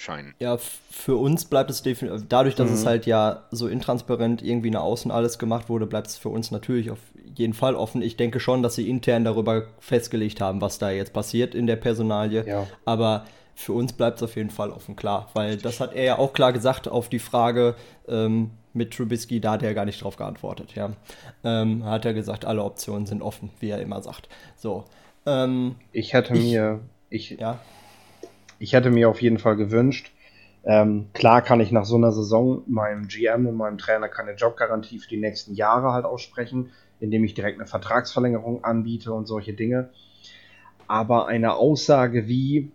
scheinen. Ja, für uns bleibt es definitiv, dadurch, dass mhm. es halt ja so intransparent irgendwie nach außen alles gemacht wurde, bleibt es für uns natürlich auf jeden Fall offen. Ich denke schon, dass sie intern darüber festgelegt haben, was da jetzt passiert in der Personalie. Ja. Aber für uns bleibt es auf jeden Fall offen, klar. Weil das hat er ja auch klar gesagt auf die Frage ähm, mit Trubisky, da hat er gar nicht drauf geantwortet, ja. Ähm, hat er gesagt, alle Optionen sind offen, wie er immer sagt. So. Ähm, ich hätte ich, mir, ich, ja ich hätte mir auf jeden Fall gewünscht, ähm, klar kann ich nach so einer Saison meinem GM und meinem Trainer keine Jobgarantie für die nächsten Jahre halt aussprechen, indem ich direkt eine Vertragsverlängerung anbiete und solche Dinge. Aber eine Aussage wie,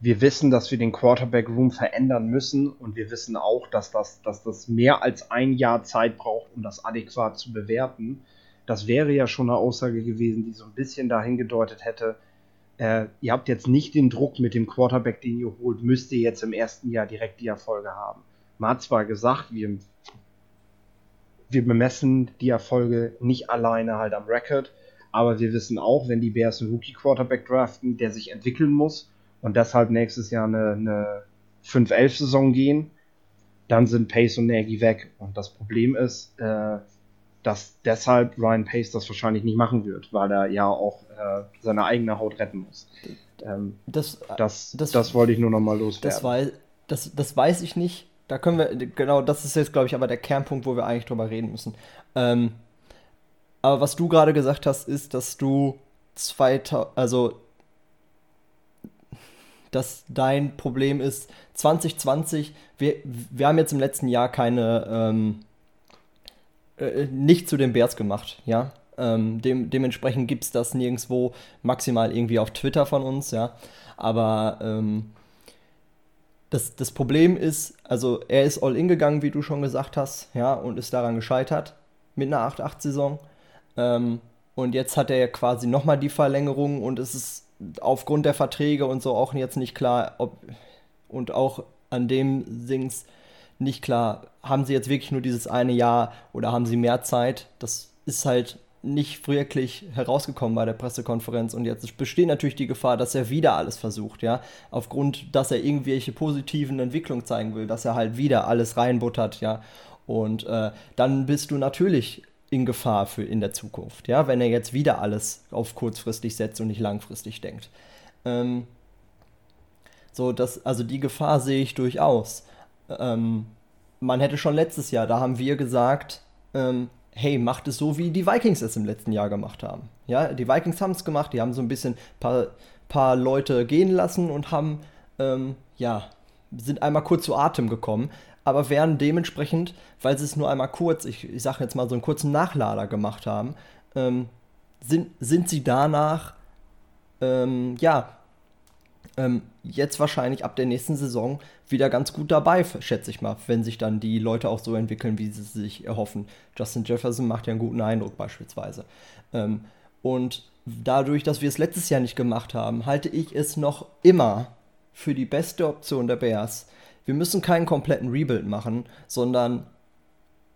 wir wissen, dass wir den Quarterback Room verändern müssen und wir wissen auch, dass das, dass das mehr als ein Jahr Zeit braucht, um das adäquat zu bewerten. Das wäre ja schon eine Aussage gewesen, die so ein bisschen dahin gedeutet hätte, äh, ihr habt jetzt nicht den Druck mit dem Quarterback, den ihr holt, müsst ihr jetzt im ersten Jahr direkt die Erfolge haben. Man hat zwar gesagt, wir, wir bemessen die Erfolge nicht alleine halt am Record, aber wir wissen auch, wenn die Bears einen Rookie-Quarterback draften, der sich entwickeln muss und deshalb nächstes Jahr eine, eine 5-11-Saison gehen, dann sind Pace und Nagy weg. Und das Problem ist, äh, dass deshalb Ryan Pace das wahrscheinlich nicht machen wird, weil er ja auch äh, seine eigene Haut retten muss. Ähm, das, das, das, das, wollte ich nur noch mal loswerden. Das, weiß, das, das weiß ich nicht. Da können wir, genau, das ist jetzt, glaube ich, aber der Kernpunkt, wo wir eigentlich drüber reden müssen. Ähm, aber was du gerade gesagt hast, ist, dass du 2000, also dass dein Problem ist, 2020, wir, wir haben jetzt im letzten Jahr keine ähm, äh, nicht zu den Bears gemacht, ja. Ähm, dem, dementsprechend gibt es das nirgendwo, maximal irgendwie auf Twitter von uns, ja. Aber ähm, das, das Problem ist, also er ist all in gegangen, wie du schon gesagt hast, ja, und ist daran gescheitert mit einer 8-8-Saison. Ähm, und jetzt hat er quasi nochmal die Verlängerung und es ist aufgrund der Verträge und so auch jetzt nicht klar, ob und auch an dem Sings nicht klar, haben sie jetzt wirklich nur dieses eine Jahr oder haben sie mehr Zeit? Das ist halt nicht wirklich herausgekommen bei der Pressekonferenz und jetzt besteht natürlich die Gefahr, dass er wieder alles versucht, ja, aufgrund, dass er irgendwelche positiven Entwicklungen zeigen will, dass er halt wieder alles reinbuttert, ja, und äh, dann bist du natürlich in Gefahr für in der Zukunft, ja, wenn er jetzt wieder alles auf kurzfristig setzt und nicht langfristig denkt. Ähm, so, das, also die Gefahr sehe ich durchaus. Ähm, man hätte schon letztes Jahr, da haben wir gesagt, ähm, hey, macht es so, wie die Vikings es im letzten Jahr gemacht haben. Ja, die Vikings haben es gemacht, die haben so ein bisschen paar, paar Leute gehen lassen und haben, ähm, ja, sind einmal kurz zu Atem gekommen, aber werden dementsprechend, weil sie es nur einmal kurz, ich, ich sage jetzt mal so einen kurzen Nachlader gemacht haben, ähm, sind, sind sie danach, ähm, ja, ähm, jetzt wahrscheinlich ab der nächsten Saison wieder ganz gut dabei, schätze ich mal, wenn sich dann die Leute auch so entwickeln, wie sie sich erhoffen. Justin Jefferson macht ja einen guten Eindruck beispielsweise. Ähm, und dadurch, dass wir es letztes Jahr nicht gemacht haben, halte ich es noch immer für die beste Option der Bears. Wir müssen keinen kompletten Rebuild machen, sondern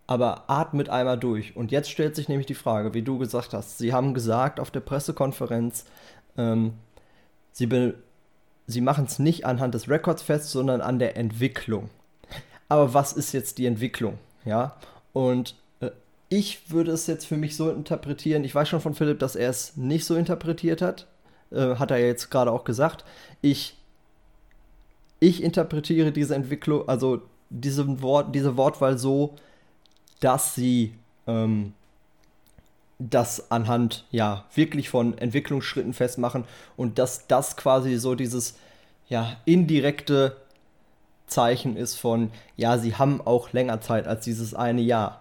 aber atmet einmal durch. Und jetzt stellt sich nämlich die Frage, wie du gesagt hast. Sie haben gesagt auf der Pressekonferenz, ähm, sie, sie machen es nicht anhand des Records fest, sondern an der Entwicklung. Aber was ist jetzt die Entwicklung? Ja, und äh, ich würde es jetzt für mich so interpretieren. Ich weiß schon von Philipp, dass er es nicht so interpretiert hat. Äh, hat er jetzt gerade auch gesagt. Ich, ich interpretiere diese Entwicklung, also diese, Wort, diese Wortwahl so, dass sie ähm, das anhand ja wirklich von Entwicklungsschritten festmachen und dass das quasi so dieses ja indirekte Zeichen ist von ja, sie haben auch länger Zeit als dieses eine Jahr.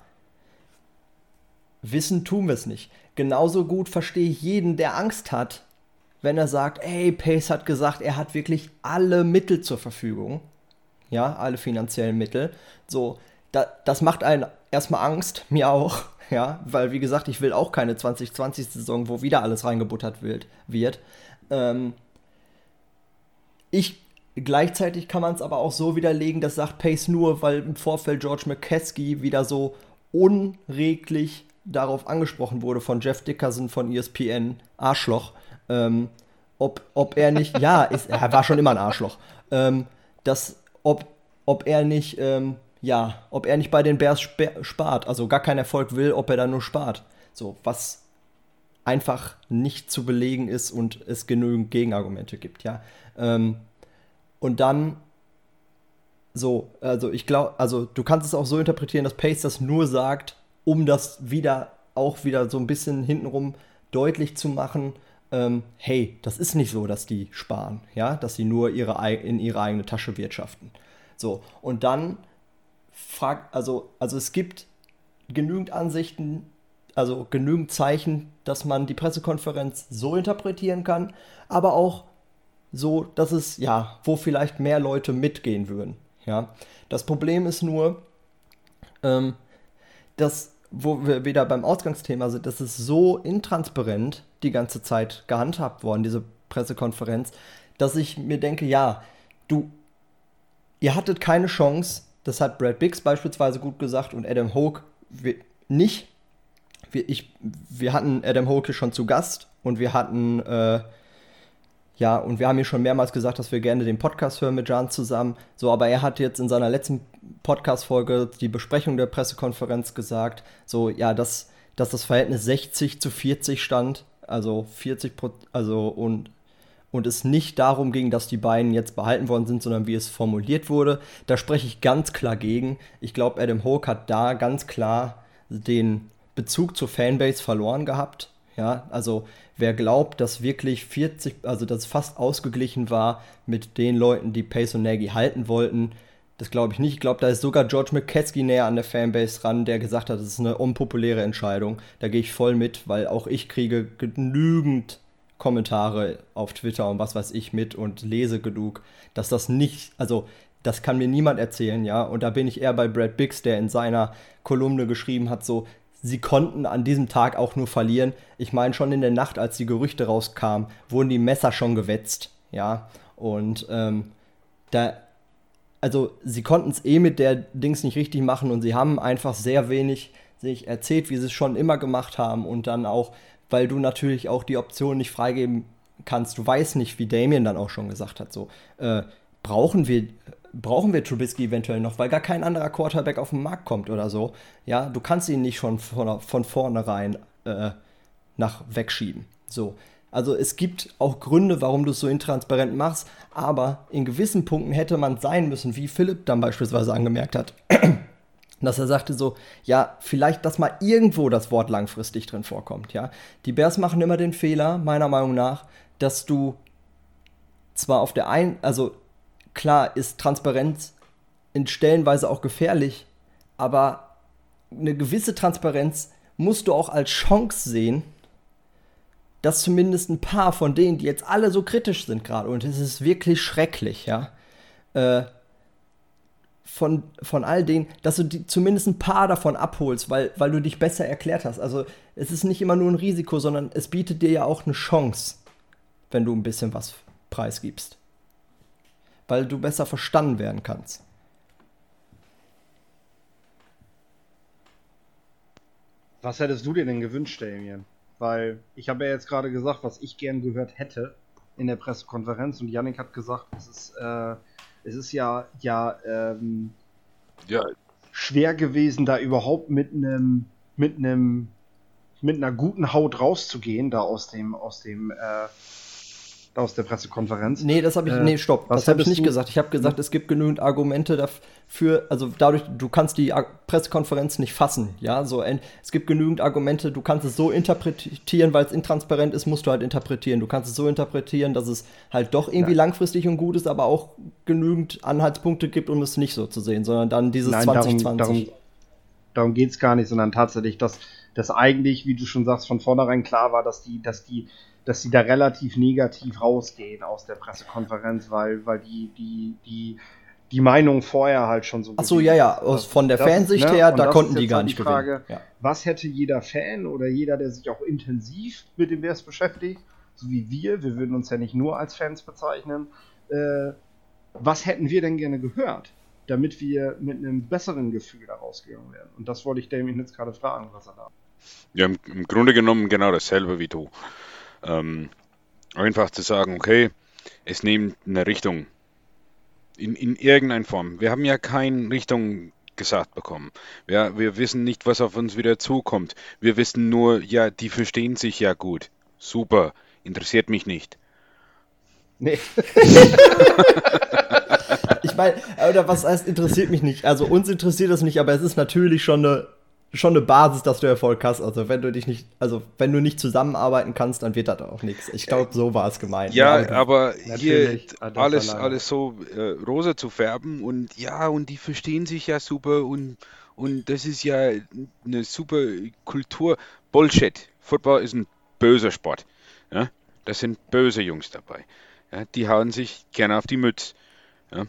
Wissen tun wir es nicht. Genauso gut verstehe ich jeden, der Angst hat, wenn er sagt, ey, Pace hat gesagt, er hat wirklich alle Mittel zur Verfügung. Ja, alle finanziellen Mittel. So, da, das macht einen erstmal Angst, mir auch. Ja, weil wie gesagt, ich will auch keine 2020-Saison, wo wieder alles reingebuttert wird. wird. Ähm, ich gleichzeitig kann man es aber auch so widerlegen, das sagt Pace nur, weil im Vorfeld George McCaskey wieder so unreglich darauf angesprochen wurde von Jeff Dickerson von ESPN, Arschloch, ähm, ob, ob er nicht, ja, ist, er war schon immer ein Arschloch, ähm, dass, ob, ob er nicht, ähm, ja, ob er nicht bei den Bears spart, also gar keinen Erfolg will, ob er da nur spart. So, was einfach nicht zu belegen ist und es genügend Gegenargumente gibt, ja. Ähm, und dann so, also ich glaube, also du kannst es auch so interpretieren, dass Pace das nur sagt, um das wieder auch wieder so ein bisschen hintenrum deutlich zu machen, ähm, hey, das ist nicht so, dass die sparen, ja, dass sie nur ihre, in ihre eigene Tasche wirtschaften. So, und dann also, also es gibt genügend Ansichten, also genügend Zeichen, dass man die Pressekonferenz so interpretieren kann, aber auch so, dass es, ja, wo vielleicht mehr Leute mitgehen würden. Ja. Das Problem ist nur, ähm, dass, wo wir wieder beim Ausgangsthema sind, das ist so intransparent die ganze Zeit gehandhabt worden, diese Pressekonferenz, dass ich mir denke, ja, du, ihr hattet keine Chance, das hat Brad Biggs beispielsweise gut gesagt und Adam Hoke nicht. Wir, ich, wir hatten Adam Hoke schon zu Gast und wir hatten, äh, ja, und wir haben ihm schon mehrmals gesagt, dass wir gerne den Podcast hören mit Jan zusammen. So, aber er hat jetzt in seiner letzten Podcast-Folge die Besprechung der Pressekonferenz gesagt, so, ja, dass, dass das Verhältnis 60 zu 40 stand, also 40 also und und es nicht darum ging, dass die beiden jetzt behalten worden sind, sondern wie es formuliert wurde. Da spreche ich ganz klar gegen. Ich glaube, Adam Hoke hat da ganz klar den Bezug zur Fanbase verloren gehabt. Ja, also wer glaubt, dass wirklich 40, also dass es fast ausgeglichen war mit den Leuten, die Pace und Nagy halten wollten, das glaube ich nicht. Ich glaube, da ist sogar George McKeskey näher an der Fanbase ran, der gesagt hat, das ist eine unpopuläre Entscheidung. Da gehe ich voll mit, weil auch ich kriege genügend Kommentare auf Twitter und was weiß ich mit und lese genug, dass das nicht, also das kann mir niemand erzählen, ja. Und da bin ich eher bei Brad Biggs, der in seiner Kolumne geschrieben hat, so, sie konnten an diesem Tag auch nur verlieren. Ich meine, schon in der Nacht, als die Gerüchte rauskamen, wurden die Messer schon gewetzt, ja. Und ähm, da, also sie konnten es eh mit der Dings nicht richtig machen und sie haben einfach sehr wenig sich erzählt, wie sie es schon immer gemacht haben und dann auch weil du natürlich auch die Option nicht freigeben kannst. Du weißt nicht, wie Damien dann auch schon gesagt hat, so, äh, brauchen wir, brauchen wir Trubisky eventuell noch, weil gar kein anderer Quarterback auf den Markt kommt oder so. Ja, du kannst ihn nicht schon von, von vornherein äh, nach wegschieben. So. Also es gibt auch Gründe, warum du es so intransparent machst, aber in gewissen Punkten hätte man sein müssen, wie Philipp dann beispielsweise angemerkt hat dass er sagte so, ja, vielleicht, dass mal irgendwo das Wort langfristig drin vorkommt, ja. Die Bears machen immer den Fehler, meiner Meinung nach, dass du zwar auf der einen, also klar ist Transparenz in Stellenweise auch gefährlich, aber eine gewisse Transparenz musst du auch als Chance sehen, dass zumindest ein paar von denen, die jetzt alle so kritisch sind gerade, und es ist wirklich schrecklich, ja, äh, von, von all denen, dass du die, zumindest ein paar davon abholst, weil, weil du dich besser erklärt hast. Also es ist nicht immer nur ein Risiko, sondern es bietet dir ja auch eine Chance, wenn du ein bisschen was preisgibst. Weil du besser verstanden werden kannst. Was hättest du dir denn gewünscht, Damien? Weil ich habe ja jetzt gerade gesagt, was ich gern gehört hätte in der Pressekonferenz und Yannick hat gesagt, es ist, äh, es ist ja, ja, ähm, Ja, schwer gewesen, da überhaupt mit einem mit einem mit einer guten Haut rauszugehen, da aus dem aus dem äh, aus der Pressekonferenz. Nee, das habe ich, Äh, nee, stopp, das habe ich nicht du- gesagt. Ich habe gesagt, es gibt genügend Argumente dafür, also dadurch, du kannst die Pressekonferenz nicht fassen, ja, so, es gibt genügend Argumente, du kannst es so interpretieren, weil es intransparent ist, musst du halt interpretieren. Du kannst es so interpretieren, dass es halt doch irgendwie langfristig und gut ist, aber auch genügend Anhaltspunkte gibt, um es nicht so zu sehen, sondern dann dieses Nein, darum, 2020. darum, darum geht es gar nicht, sondern tatsächlich, dass, dass eigentlich, wie du schon sagst, von vornherein klar war, dass die, dass die, dass die da relativ negativ rausgehen aus der Pressekonferenz, weil, weil die, die, die, die Meinung vorher halt schon so Ach so, ja, ja, aus, von der das ist, Fansicht ne, her, und da konnten die gar nicht die Frage, gewinnen. Ja. was hätte jeder Fan oder jeder, der sich auch intensiv mit dem Wers beschäftigt, so wie wir, wir würden uns ja nicht nur als Fans bezeichnen, äh, was hätten wir denn gerne gehört, damit wir mit einem besseren Gefühl da rausgegangen wären? Und das wollte ich Damien jetzt gerade fragen, was er da. Ja, im, im Grunde genommen genau dasselbe wie du. Ähm, einfach zu sagen, okay, es nimmt eine Richtung. In, in irgendeiner Form. Wir haben ja keine Richtung gesagt bekommen. Wir, wir wissen nicht, was auf uns wieder zukommt. Wir wissen nur, ja, die verstehen sich ja gut. Super, interessiert mich nicht. Nee, Ich meine, oder was heißt, interessiert mich nicht. Also uns interessiert das nicht, aber es ist natürlich schon eine, schon eine Basis, dass du Erfolg hast. Also wenn du dich nicht, also wenn du nicht zusammenarbeiten kannst, dann wird das auch nichts. Ich glaube, so war es gemeint. Ja, du- aber hier alles, alles so äh, rosa zu färben und ja, und die verstehen sich ja super und, und das ist ja eine super Kultur. Bullshit. Football ist ein böser Sport. Ja? Das sind böse Jungs dabei. Ja? Die hauen sich gerne auf die Mütze. Ja?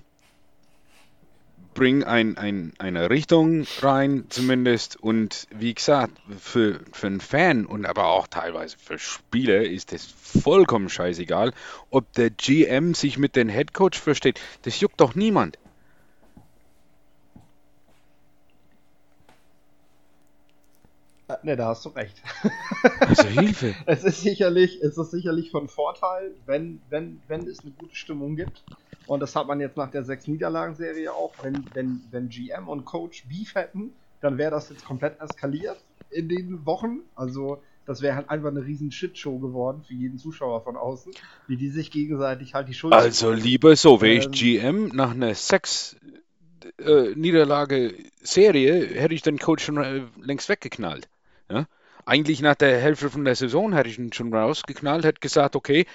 Bring ein, ein, eine Richtung rein, zumindest. Und wie gesagt, für, für einen Fan und aber auch teilweise für Spieler ist es vollkommen scheißegal, ob der GM sich mit dem Headcoach versteht. Das juckt doch niemand. Ne, da hast du recht. Also Hilfe. Es ist sicherlich, es ist sicherlich von Vorteil, wenn, wenn, wenn es eine gute Stimmung gibt. Und das hat man jetzt nach der sechs Niederlagenserie auch. Wenn, wenn, wenn GM und Coach Beef hätten, dann wäre das jetzt komplett eskaliert in den Wochen. Also das wäre halt einfach eine riesen Shitshow geworden für jeden Zuschauer von außen, wie die sich gegenseitig halt die Schuld Also lieber so, wäre ich Ähm. GM nach einer sechs äh, Niederlage Serie, hätte ich den Coach schon äh, längst weggeknallt. Ja? Eigentlich nach der Hälfte von der Saison hätte ich ihn schon rausgeknallt, hätte gesagt, okay,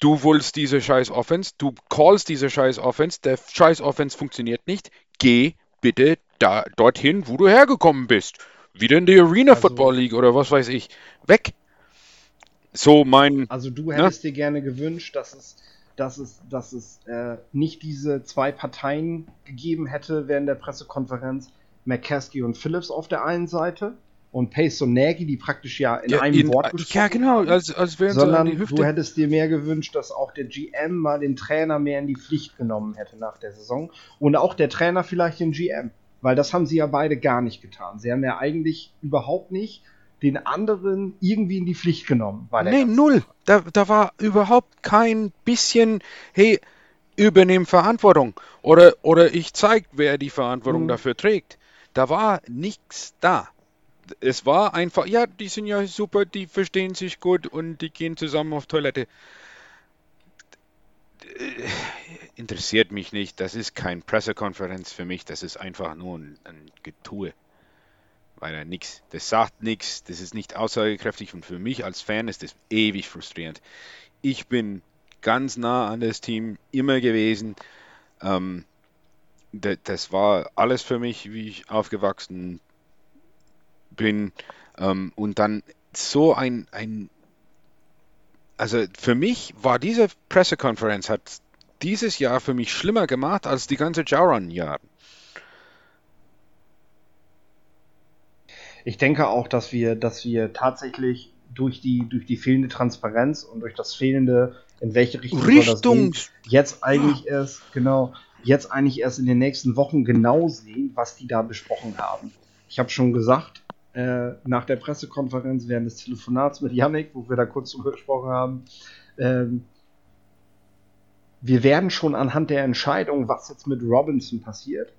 du willst diese scheiß Offense, du callst diese scheiß Offense, der scheiß Offense funktioniert nicht, geh bitte da, dorthin, wo du hergekommen bist. Wieder in die Arena Also- Football League oder was weiß ich. Weg. So mein, Also du hättest dir gerne gewünscht, dass es, dass es, dass es äh, nicht diese zwei Parteien gegeben hätte während der Pressekonferenz, McCaskey und Phillips auf der einen Seite und Pace und Nagy, die praktisch ja in ja, einem in, Wort ja gesprochen genau, haben, als, als wären sondern die Hüfte. du hättest dir mehr gewünscht, dass auch der GM mal den Trainer mehr in die Pflicht genommen hätte nach der Saison und auch der Trainer vielleicht den GM, weil das haben sie ja beide gar nicht getan. Sie haben ja eigentlich überhaupt nicht den anderen irgendwie in die Pflicht genommen. Nee, null. Da, da war überhaupt kein bisschen, hey, übernehm Verantwortung. Oder, oder ich zeig, wer die Verantwortung Mhm. dafür trägt. Da war nichts da. Es war einfach, ja, die sind ja super, die verstehen sich gut und die gehen zusammen auf Toilette. Interessiert mich nicht. Das ist kein Pressekonferenz für mich. Das ist einfach nur ein, ein Getue. Weiter nichts. Das sagt nichts. Das ist nicht aussagekräftig und für mich als Fan ist das ewig frustrierend. Ich bin ganz nah an das Team immer gewesen. Ähm, da- das war alles für mich, wie ich aufgewachsen bin. Ähm, und dann so ein, ein, also für mich war diese Pressekonferenz hat dieses Jahr für mich schlimmer gemacht als die ganze Jauron-Jahre. Ich denke auch, dass wir, dass wir tatsächlich durch die, durch die fehlende Transparenz und durch das fehlende, in welche Richtung soll das Richtung, gehen, jetzt eigentlich erst, genau, jetzt eigentlich erst in den nächsten Wochen genau sehen, was die da besprochen haben. Ich habe schon gesagt, äh, nach der Pressekonferenz während des Telefonats mit Yannick, wo wir da kurz drüber gesprochen haben. Ähm, wir werden schon anhand der Entscheidung, was jetzt mit Robinson passiert,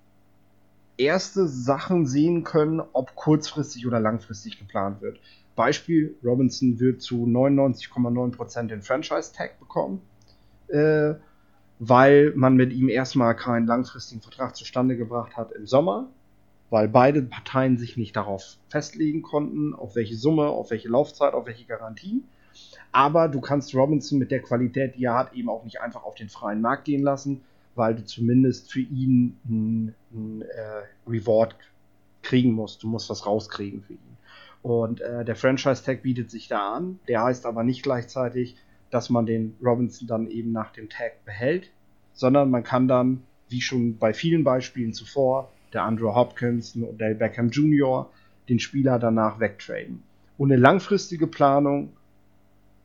erste Sachen sehen können, ob kurzfristig oder langfristig geplant wird. Beispiel, Robinson wird zu 99,9% den Franchise-Tag bekommen, äh, weil man mit ihm erstmal keinen langfristigen Vertrag zustande gebracht hat im Sommer, weil beide Parteien sich nicht darauf festlegen konnten, auf welche Summe, auf welche Laufzeit, auf welche Garantie. Aber du kannst Robinson mit der Qualität, die er hat, eben auch nicht einfach auf den freien Markt gehen lassen, weil du zumindest für ihn ein, äh, Reward kriegen musst. Du musst was rauskriegen für ihn. Und äh, der Franchise-Tag bietet sich da an. Der heißt aber nicht gleichzeitig, dass man den Robinson dann eben nach dem Tag behält, sondern man kann dann, wie schon bei vielen Beispielen zuvor, der Andrew Hopkins, und Odell Beckham Jr., den Spieler danach wegtraden. Eine langfristige Planung,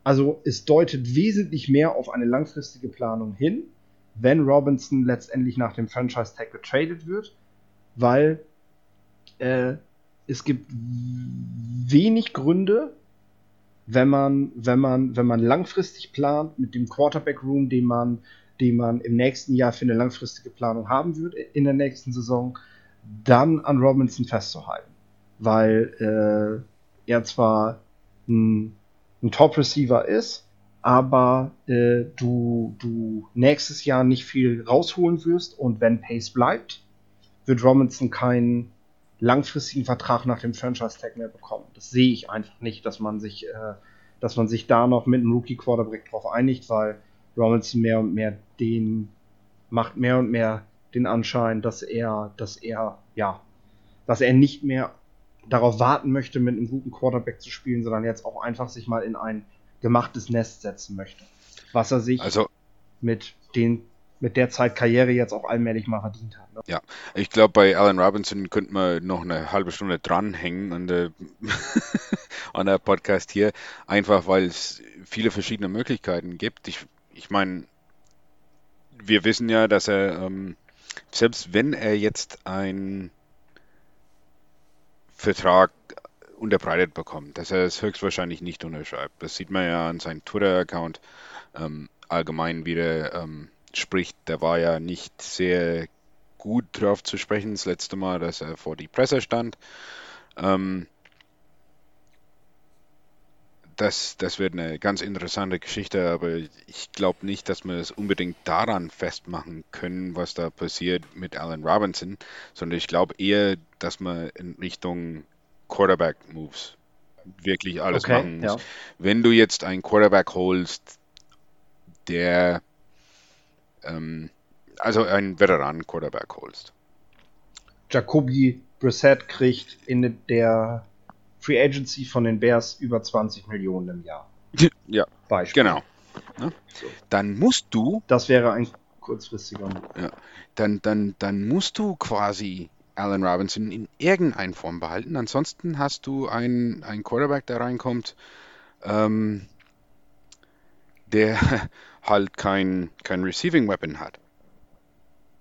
also es deutet wesentlich mehr auf eine langfristige Planung hin, wenn Robinson letztendlich nach dem Franchise-Tag getradet wird, weil äh, es gibt wenig Gründe, wenn man, wenn man, wenn man langfristig plant mit dem Quarterback Room, den man, den man im nächsten Jahr für eine langfristige Planung haben wird in der nächsten Saison, dann an Robinson festzuhalten, weil äh, er zwar ein, ein Top Receiver ist, aber äh, du, du nächstes Jahr nicht viel rausholen wirst und wenn Pace bleibt, wird Robinson keinen langfristigen Vertrag nach dem Franchise-Tag mehr bekommen. Das sehe ich einfach nicht, dass man sich, äh, dass man sich da noch mit einem Rookie-Quarterback drauf einigt, weil Robinson mehr und mehr den macht mehr und mehr den Anschein, dass er, dass er, ja, dass er nicht mehr darauf warten möchte, mit einem guten Quarterback zu spielen, sondern jetzt auch einfach sich mal in ein gemachtes Nest setzen möchte. Was er sich also, mit den mit der Zeit Karriere jetzt auch allmählich mal verdient hat. Ne? Ja, ich glaube, bei Alan Robinson könnte man noch eine halbe Stunde dranhängen an der, an der Podcast hier, einfach weil es viele verschiedene Möglichkeiten gibt. Ich, ich meine, wir wissen ja, dass er, ähm, selbst wenn er jetzt einen Vertrag unterbreitet bekommt, dass er es höchstwahrscheinlich nicht unterschreibt. Das sieht man ja an seinem Twitter-Account ähm, allgemein wieder. Ähm, spricht, der war ja nicht sehr gut drauf zu sprechen, das letzte Mal, dass er vor die Presse stand. Ähm, das, das wird eine ganz interessante Geschichte, aber ich glaube nicht, dass wir es unbedingt daran festmachen können, was da passiert mit Allen Robinson, sondern ich glaube eher, dass man in Richtung Quarterback-Moves wirklich alles okay, machen muss. Ja. Wenn du jetzt einen Quarterback holst, der ähm, also einen Veteran-Quarterback holst. Jacoby Brissett kriegt in der Free Agency von den Bears über 20 Millionen im Jahr. Ja, Beispiel. genau. Ja? So. Dann musst du. Das wäre ein kurzfristiger. Ja, dann, dann, dann musst du quasi Allen Robinson in irgendeiner Form behalten. Ansonsten hast du einen, einen Quarterback, der reinkommt, ähm, der halt kein, kein Receiving Weapon hat.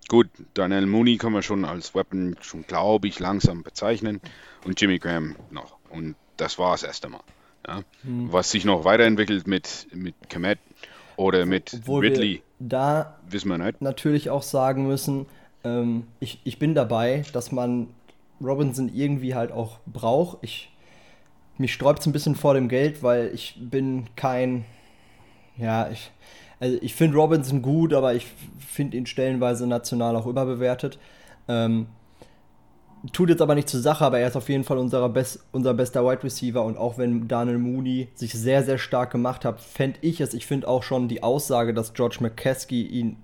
Gut, Daniel Mooney kann man schon als Weapon schon, glaube ich, langsam bezeichnen und Jimmy Graham noch. Und das war es erst einmal. Ja. Hm. Was sich noch weiterentwickelt mit, mit Kemet oder mit Obwohl Ridley, da wissen wir nicht. Natürlich auch sagen müssen, ähm, ich, ich bin dabei, dass man Robinson irgendwie halt auch braucht. Ich, mich sträubt es ein bisschen vor dem Geld, weil ich bin kein, ja, ich, also ich finde Robinson gut, aber ich finde ihn stellenweise national auch überbewertet. Ähm, tut jetzt aber nicht zur Sache, aber er ist auf jeden Fall unser, Best, unser bester Wide Receiver und auch wenn Daniel Mooney sich sehr, sehr stark gemacht hat, fände ich es, ich finde auch schon die Aussage, dass George McCaskey ihn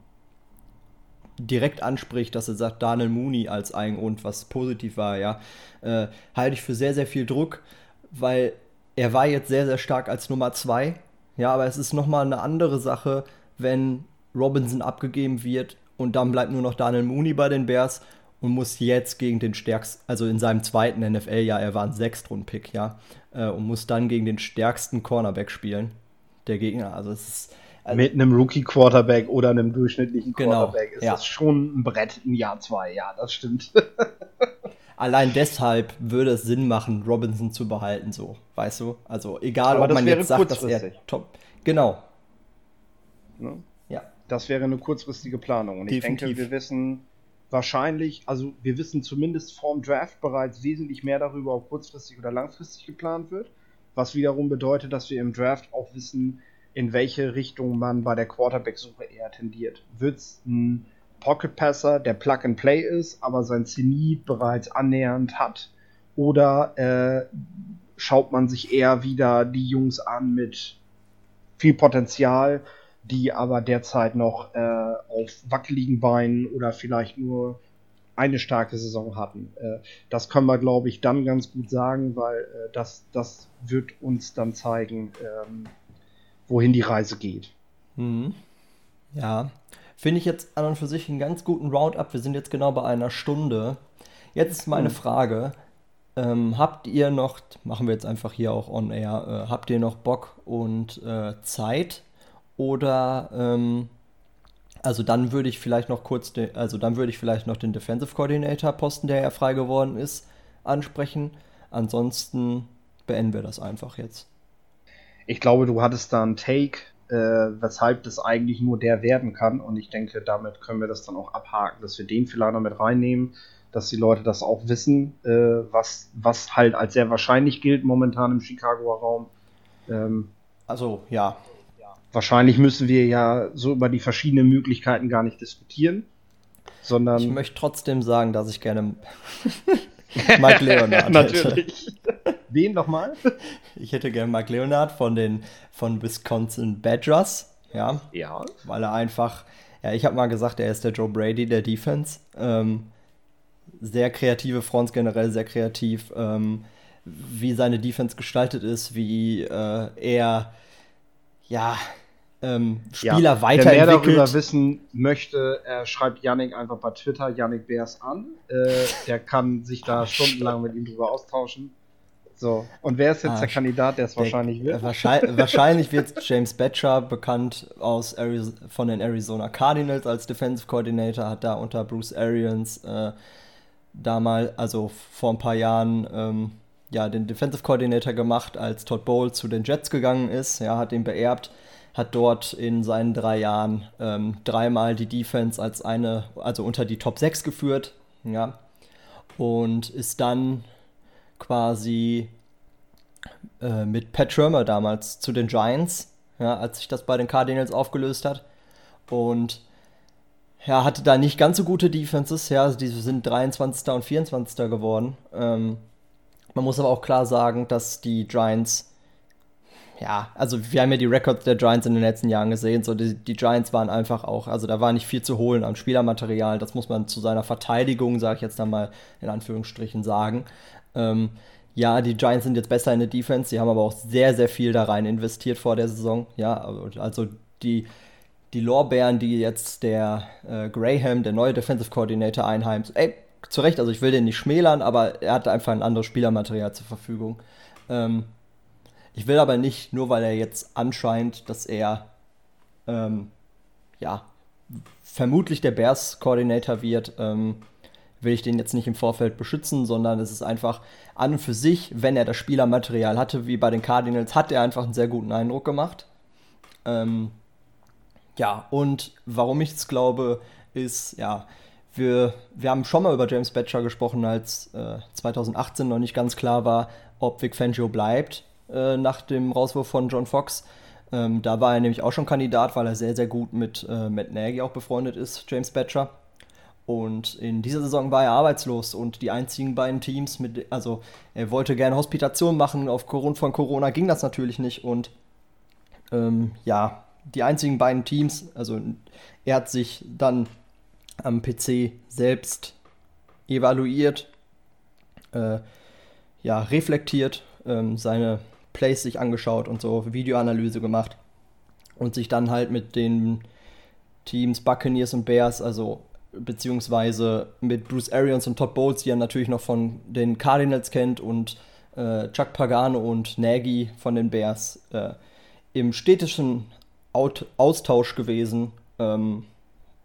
direkt anspricht, dass er sagt, Daniel Mooney als ein und was positiv war, ja, äh, halte ich für sehr, sehr viel Druck, weil er war jetzt sehr, sehr stark als Nummer zwei ja, aber es ist nochmal eine andere Sache, wenn Robinson abgegeben wird und dann bleibt nur noch Daniel Mooney bei den Bears und muss jetzt gegen den stärksten, also in seinem zweiten NFL-Jahr, er war ein Sechstrunden-Pick, ja, äh, und muss dann gegen den stärksten Cornerback spielen, der Gegner. Also es ist. Also Mit einem Rookie-Quarterback oder einem durchschnittlichen genau, Quarterback ist ja. das schon ein Brett im Jahr zwei, ja, das stimmt. allein deshalb würde es Sinn machen, Robinson zu behalten, so, weißt du? Also egal, Aber ob man jetzt sagt, dass er top. Genau, Ne? ja. Das wäre eine kurzfristige Planung. Und ich Definitiv. denke, wir wissen wahrscheinlich, also wir wissen zumindest vorm Draft bereits wesentlich mehr darüber, ob kurzfristig oder langfristig geplant wird. Was wiederum bedeutet, dass wir im Draft auch wissen, in welche Richtung man bei der Quarterback-Suche eher tendiert. Wird es ein Pocket Passer, der Plug and Play ist, aber sein Zenit bereits annähernd hat? Oder äh, schaut man sich eher wieder die Jungs an mit viel Potenzial, die aber derzeit noch äh, auf wackeligen Beinen oder vielleicht nur eine starke Saison hatten. Äh, das können wir, glaube ich, dann ganz gut sagen, weil äh, das, das wird uns dann zeigen, ähm, wohin die Reise geht. Mhm. Ja, finde ich jetzt an und für sich einen ganz guten Roundup. Wir sind jetzt genau bei einer Stunde. Jetzt ist meine Mhm. Frage: ähm, Habt ihr noch, machen wir jetzt einfach hier auch on air, äh, habt ihr noch Bock und äh, Zeit? Oder, ähm, also dann würde ich vielleicht noch kurz, den, also dann würde ich vielleicht noch den Defensive Coordinator Posten, der ja frei geworden ist, ansprechen. Ansonsten beenden wir das einfach jetzt. Ich glaube, du hattest da einen Take, äh, weshalb das eigentlich nur der werden kann. Und ich denke, damit können wir das dann auch abhaken, dass wir den vielleicht noch mit reinnehmen, dass die Leute das auch wissen, äh, was, was halt als sehr wahrscheinlich gilt momentan im Chicagoer Raum. Ähm, Also ja, wahrscheinlich müssen wir ja so über die verschiedenen Möglichkeiten gar nicht diskutieren, sondern ich möchte trotzdem sagen, dass ich gerne Mike Leonard hätte. natürlich. Wen nochmal? Ich hätte gerne Mike Leonard von den von Wisconsin Badgers, ja, Ja. weil er einfach, ja, ich habe mal gesagt, er ist der Joe Brady der Defense. Ähm, sehr kreative Fronts generell, sehr kreativ, ähm, wie seine Defense gestaltet ist, wie äh, er ja ähm, Spieler ja. Wer mehr weiterentwickelt. darüber wissen möchte, er schreibt Yannick einfach bei Twitter, Yannick Beers an. Äh, der kann sich da stundenlang mit ihm drüber austauschen. So, und wer ist jetzt Ah, der Kandidat, der es wahrscheinlich wird? äh, Wahrscheinlich, wahrscheinlich wird James Batcher, bekannt aus Ariz von den Arizona Cardinals als Defensive Coordinator, hat da unter Bruce Arians äh, damals, also vor ein paar Jahren, ähm, ja, den Defensive Coordinator gemacht, als Todd Bowles zu den Jets gegangen ist. Ja, hat ihn beerbt, hat dort in seinen drei Jahren ähm, dreimal die Defense als eine, also unter die Top 6 geführt. Ja, und ist dann quasi äh, mit Pat Schirmer damals zu den Giants, ja, als sich das bei den Cardinals aufgelöst hat. Und ja, hatte da nicht ganz so gute Defenses, ja, also die sind 23. und 24. geworden. Ähm, man muss aber auch klar sagen, dass die Giants, ja, also wir haben ja die Records der Giants in den letzten Jahren gesehen, so die, die Giants waren einfach auch, also da war nicht viel zu holen an Spielermaterial, das muss man zu seiner Verteidigung, sage ich jetzt dann mal in Anführungsstrichen, sagen. Ähm, ja, die Giants sind jetzt besser in der Defense, sie haben aber auch sehr, sehr viel da rein investiert vor der Saison. Ja, also die, die Lorbeeren, die jetzt der äh, Graham, der neue Defensive Coordinator, einheimst, ey, zu Recht, also ich will den nicht schmälern, aber er hat einfach ein anderes Spielermaterial zur Verfügung. Ähm, ich will aber nicht, nur weil er jetzt anscheinend, dass er ähm, ja vermutlich der Bears Coordinator wird, ähm, will ich den jetzt nicht im Vorfeld beschützen, sondern es ist einfach an und für sich, wenn er das Spielermaterial hatte, wie bei den Cardinals, hat er einfach einen sehr guten Eindruck gemacht. Ähm, ja, und warum ich es glaube, ist, ja, wir, wir haben schon mal über James Batcher gesprochen, als äh, 2018 noch nicht ganz klar war, ob Vic Fangio bleibt äh, nach dem Rauswurf von John Fox. Ähm, da war er nämlich auch schon Kandidat, weil er sehr, sehr gut mit äh, Matt Nagy auch befreundet ist, James Batcher. Und in dieser Saison war er arbeitslos und die einzigen beiden Teams, mit, also er wollte gerne Hospitation machen, aufgrund von Corona ging das natürlich nicht und ähm, ja, die einzigen beiden Teams, also er hat sich dann am PC selbst evaluiert, äh, ja, reflektiert, ähm, seine Plays sich angeschaut und so Videoanalyse gemacht und sich dann halt mit den Teams Buccaneers und Bears, also beziehungsweise mit Bruce Arians und Todd Bowles, die er natürlich noch von den Cardinals kennt und äh, Chuck Pagano und Nagy von den Bears äh, im städtischen Out Austausch gewesen, ähm,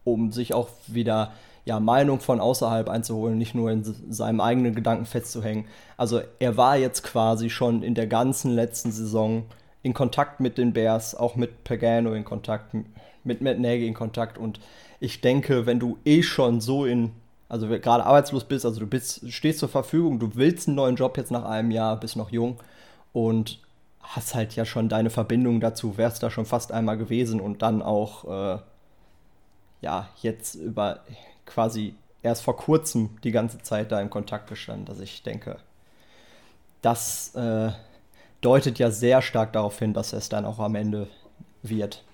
um sich auch wieder ja, Meinung von außerhalb einzuholen, nicht nur in seinem eigenen Gedanken festzuhängen. Also er war jetzt quasi schon in der ganzen letzten Saison in Kontakt mit den Bears, auch mit Pagano in Kontakt, mit Matt Nagy in Kontakt. Und ich denke, wenn du eh schon so in, also gerade arbeitslos bist, also du bist, stehst zur Verfügung, du willst einen neuen Job jetzt nach einem Jahr, bist noch jung und hast halt ja schon deine Verbindung dazu, wärst da schon fast einmal gewesen und dann auch, äh, ja, jetzt über quasi erst vor kurzem die ganze Zeit da im Kontakt gestanden. Also ich denke, das äh, deutet ja sehr stark darauf hin, dass es dann auch am Ende wird.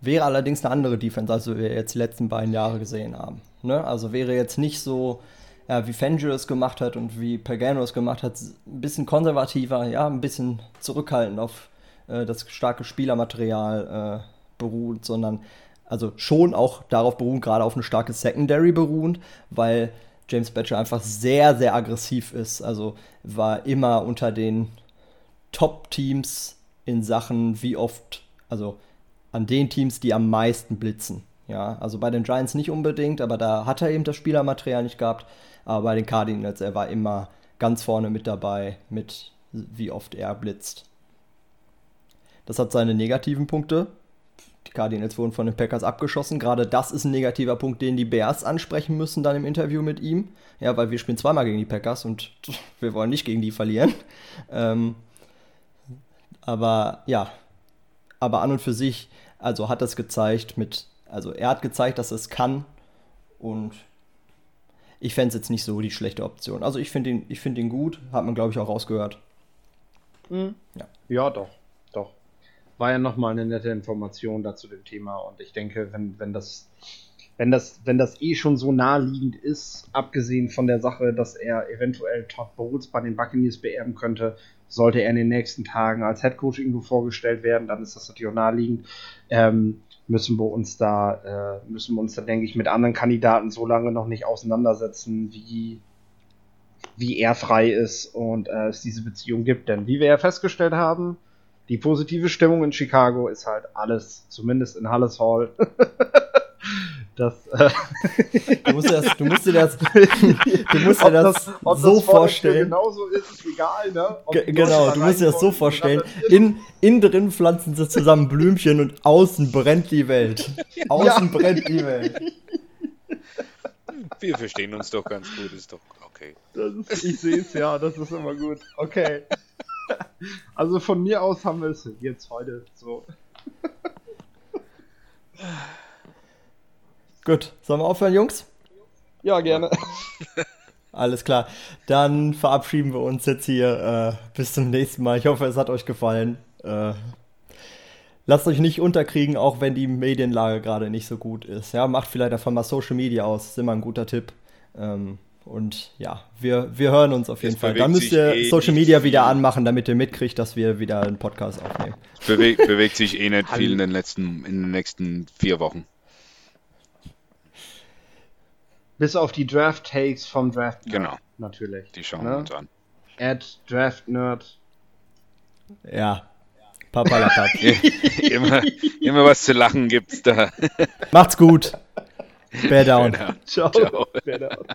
Wäre allerdings eine andere Defense, als wir jetzt die letzten beiden Jahre gesehen haben. Ne? Also wäre jetzt nicht so, ja, wie Fangio es gemacht hat und wie Pagano es gemacht hat, ein bisschen konservativer, ja, ein bisschen zurückhaltend auf äh, das starke Spielermaterial äh, beruht, sondern also schon auch darauf beruhen, gerade auf eine starke Secondary beruhend, weil James Batcher einfach sehr, sehr aggressiv ist. Also war immer unter den Top-Teams in Sachen, wie oft, also an den Teams, die am meisten blitzen. Ja, also bei den Giants nicht unbedingt, aber da hat er eben das Spielermaterial nicht gehabt. Aber bei den Cardinals, er war immer ganz vorne mit dabei, mit wie oft er blitzt. Das hat seine negativen Punkte. Die Cardinals wurden von den Packers abgeschossen. Gerade das ist ein negativer Punkt, den die Bears ansprechen müssen dann im Interview mit ihm. Ja, weil wir spielen zweimal gegen die Packers und wir wollen nicht gegen die verlieren. Ähm, aber ja, aber an und für sich, also hat das gezeigt mit, also er hat gezeigt, dass es kann und ich fände es jetzt nicht so die schlechte Option. Also ich finde ihn, find ihn gut, hat man glaube ich auch rausgehört. Mhm. Ja. ja, doch war ja nochmal eine nette Information dazu dem Thema. Und ich denke, wenn, wenn das, wenn das, wenn das eh schon so naheliegend ist, abgesehen von der Sache, dass er eventuell Todd Bowles bei den Buccaneers beerben könnte, sollte er in den nächsten Tagen als Head Coach irgendwo vorgestellt werden, dann ist das natürlich auch naheliegend. Ähm, müssen wir uns da, äh, müssen wir uns da, denke ich, mit anderen Kandidaten so lange noch nicht auseinandersetzen, wie, wie er frei ist und äh, es diese Beziehung gibt. Denn wie wir ja festgestellt haben, die positive Stimmung in Chicago ist halt alles, zumindest in Halles Hall. das, äh du, musst das, du musst dir das, du musst dir das, das so das vorstellen. Genauso ist es egal, ne? Genau, du musst dir das so vorstellen. In, innen drin pflanzen sie zusammen Blümchen und außen brennt die Welt. Außen ja. brennt die Welt. Wir verstehen uns doch ganz gut, ist doch okay. Ist, ich sehe es ja, das ist immer gut. Okay. Also von mir aus haben wir es jetzt heute so. Gut, sollen wir aufhören, Jungs? Ja, gerne. Alles klar. Dann verabschieden wir uns jetzt hier. Äh, bis zum nächsten Mal. Ich hoffe, es hat euch gefallen. Äh, lasst euch nicht unterkriegen, auch wenn die Medienlage gerade nicht so gut ist. Ja, macht vielleicht einfach mal Social Media aus. Ist immer ein guter Tipp. Ähm, und ja, wir, wir hören uns auf jeden Fall. Dann müsst ihr eh Social Media wieder anmachen, damit ihr mitkriegt, dass wir wieder einen Podcast aufnehmen. Bewe bewegt sich eh nicht viel in den, letzten, in den nächsten vier Wochen. Bis auf die Draft-Takes vom Draft Nerd. Genau. Natürlich. Die schauen ne? wir uns an. Add Draft Nerd. Ja. Papalapap. immer, immer was zu lachen gibt's da. Macht's gut. Bear down. Ciao. Ciao. Bear down.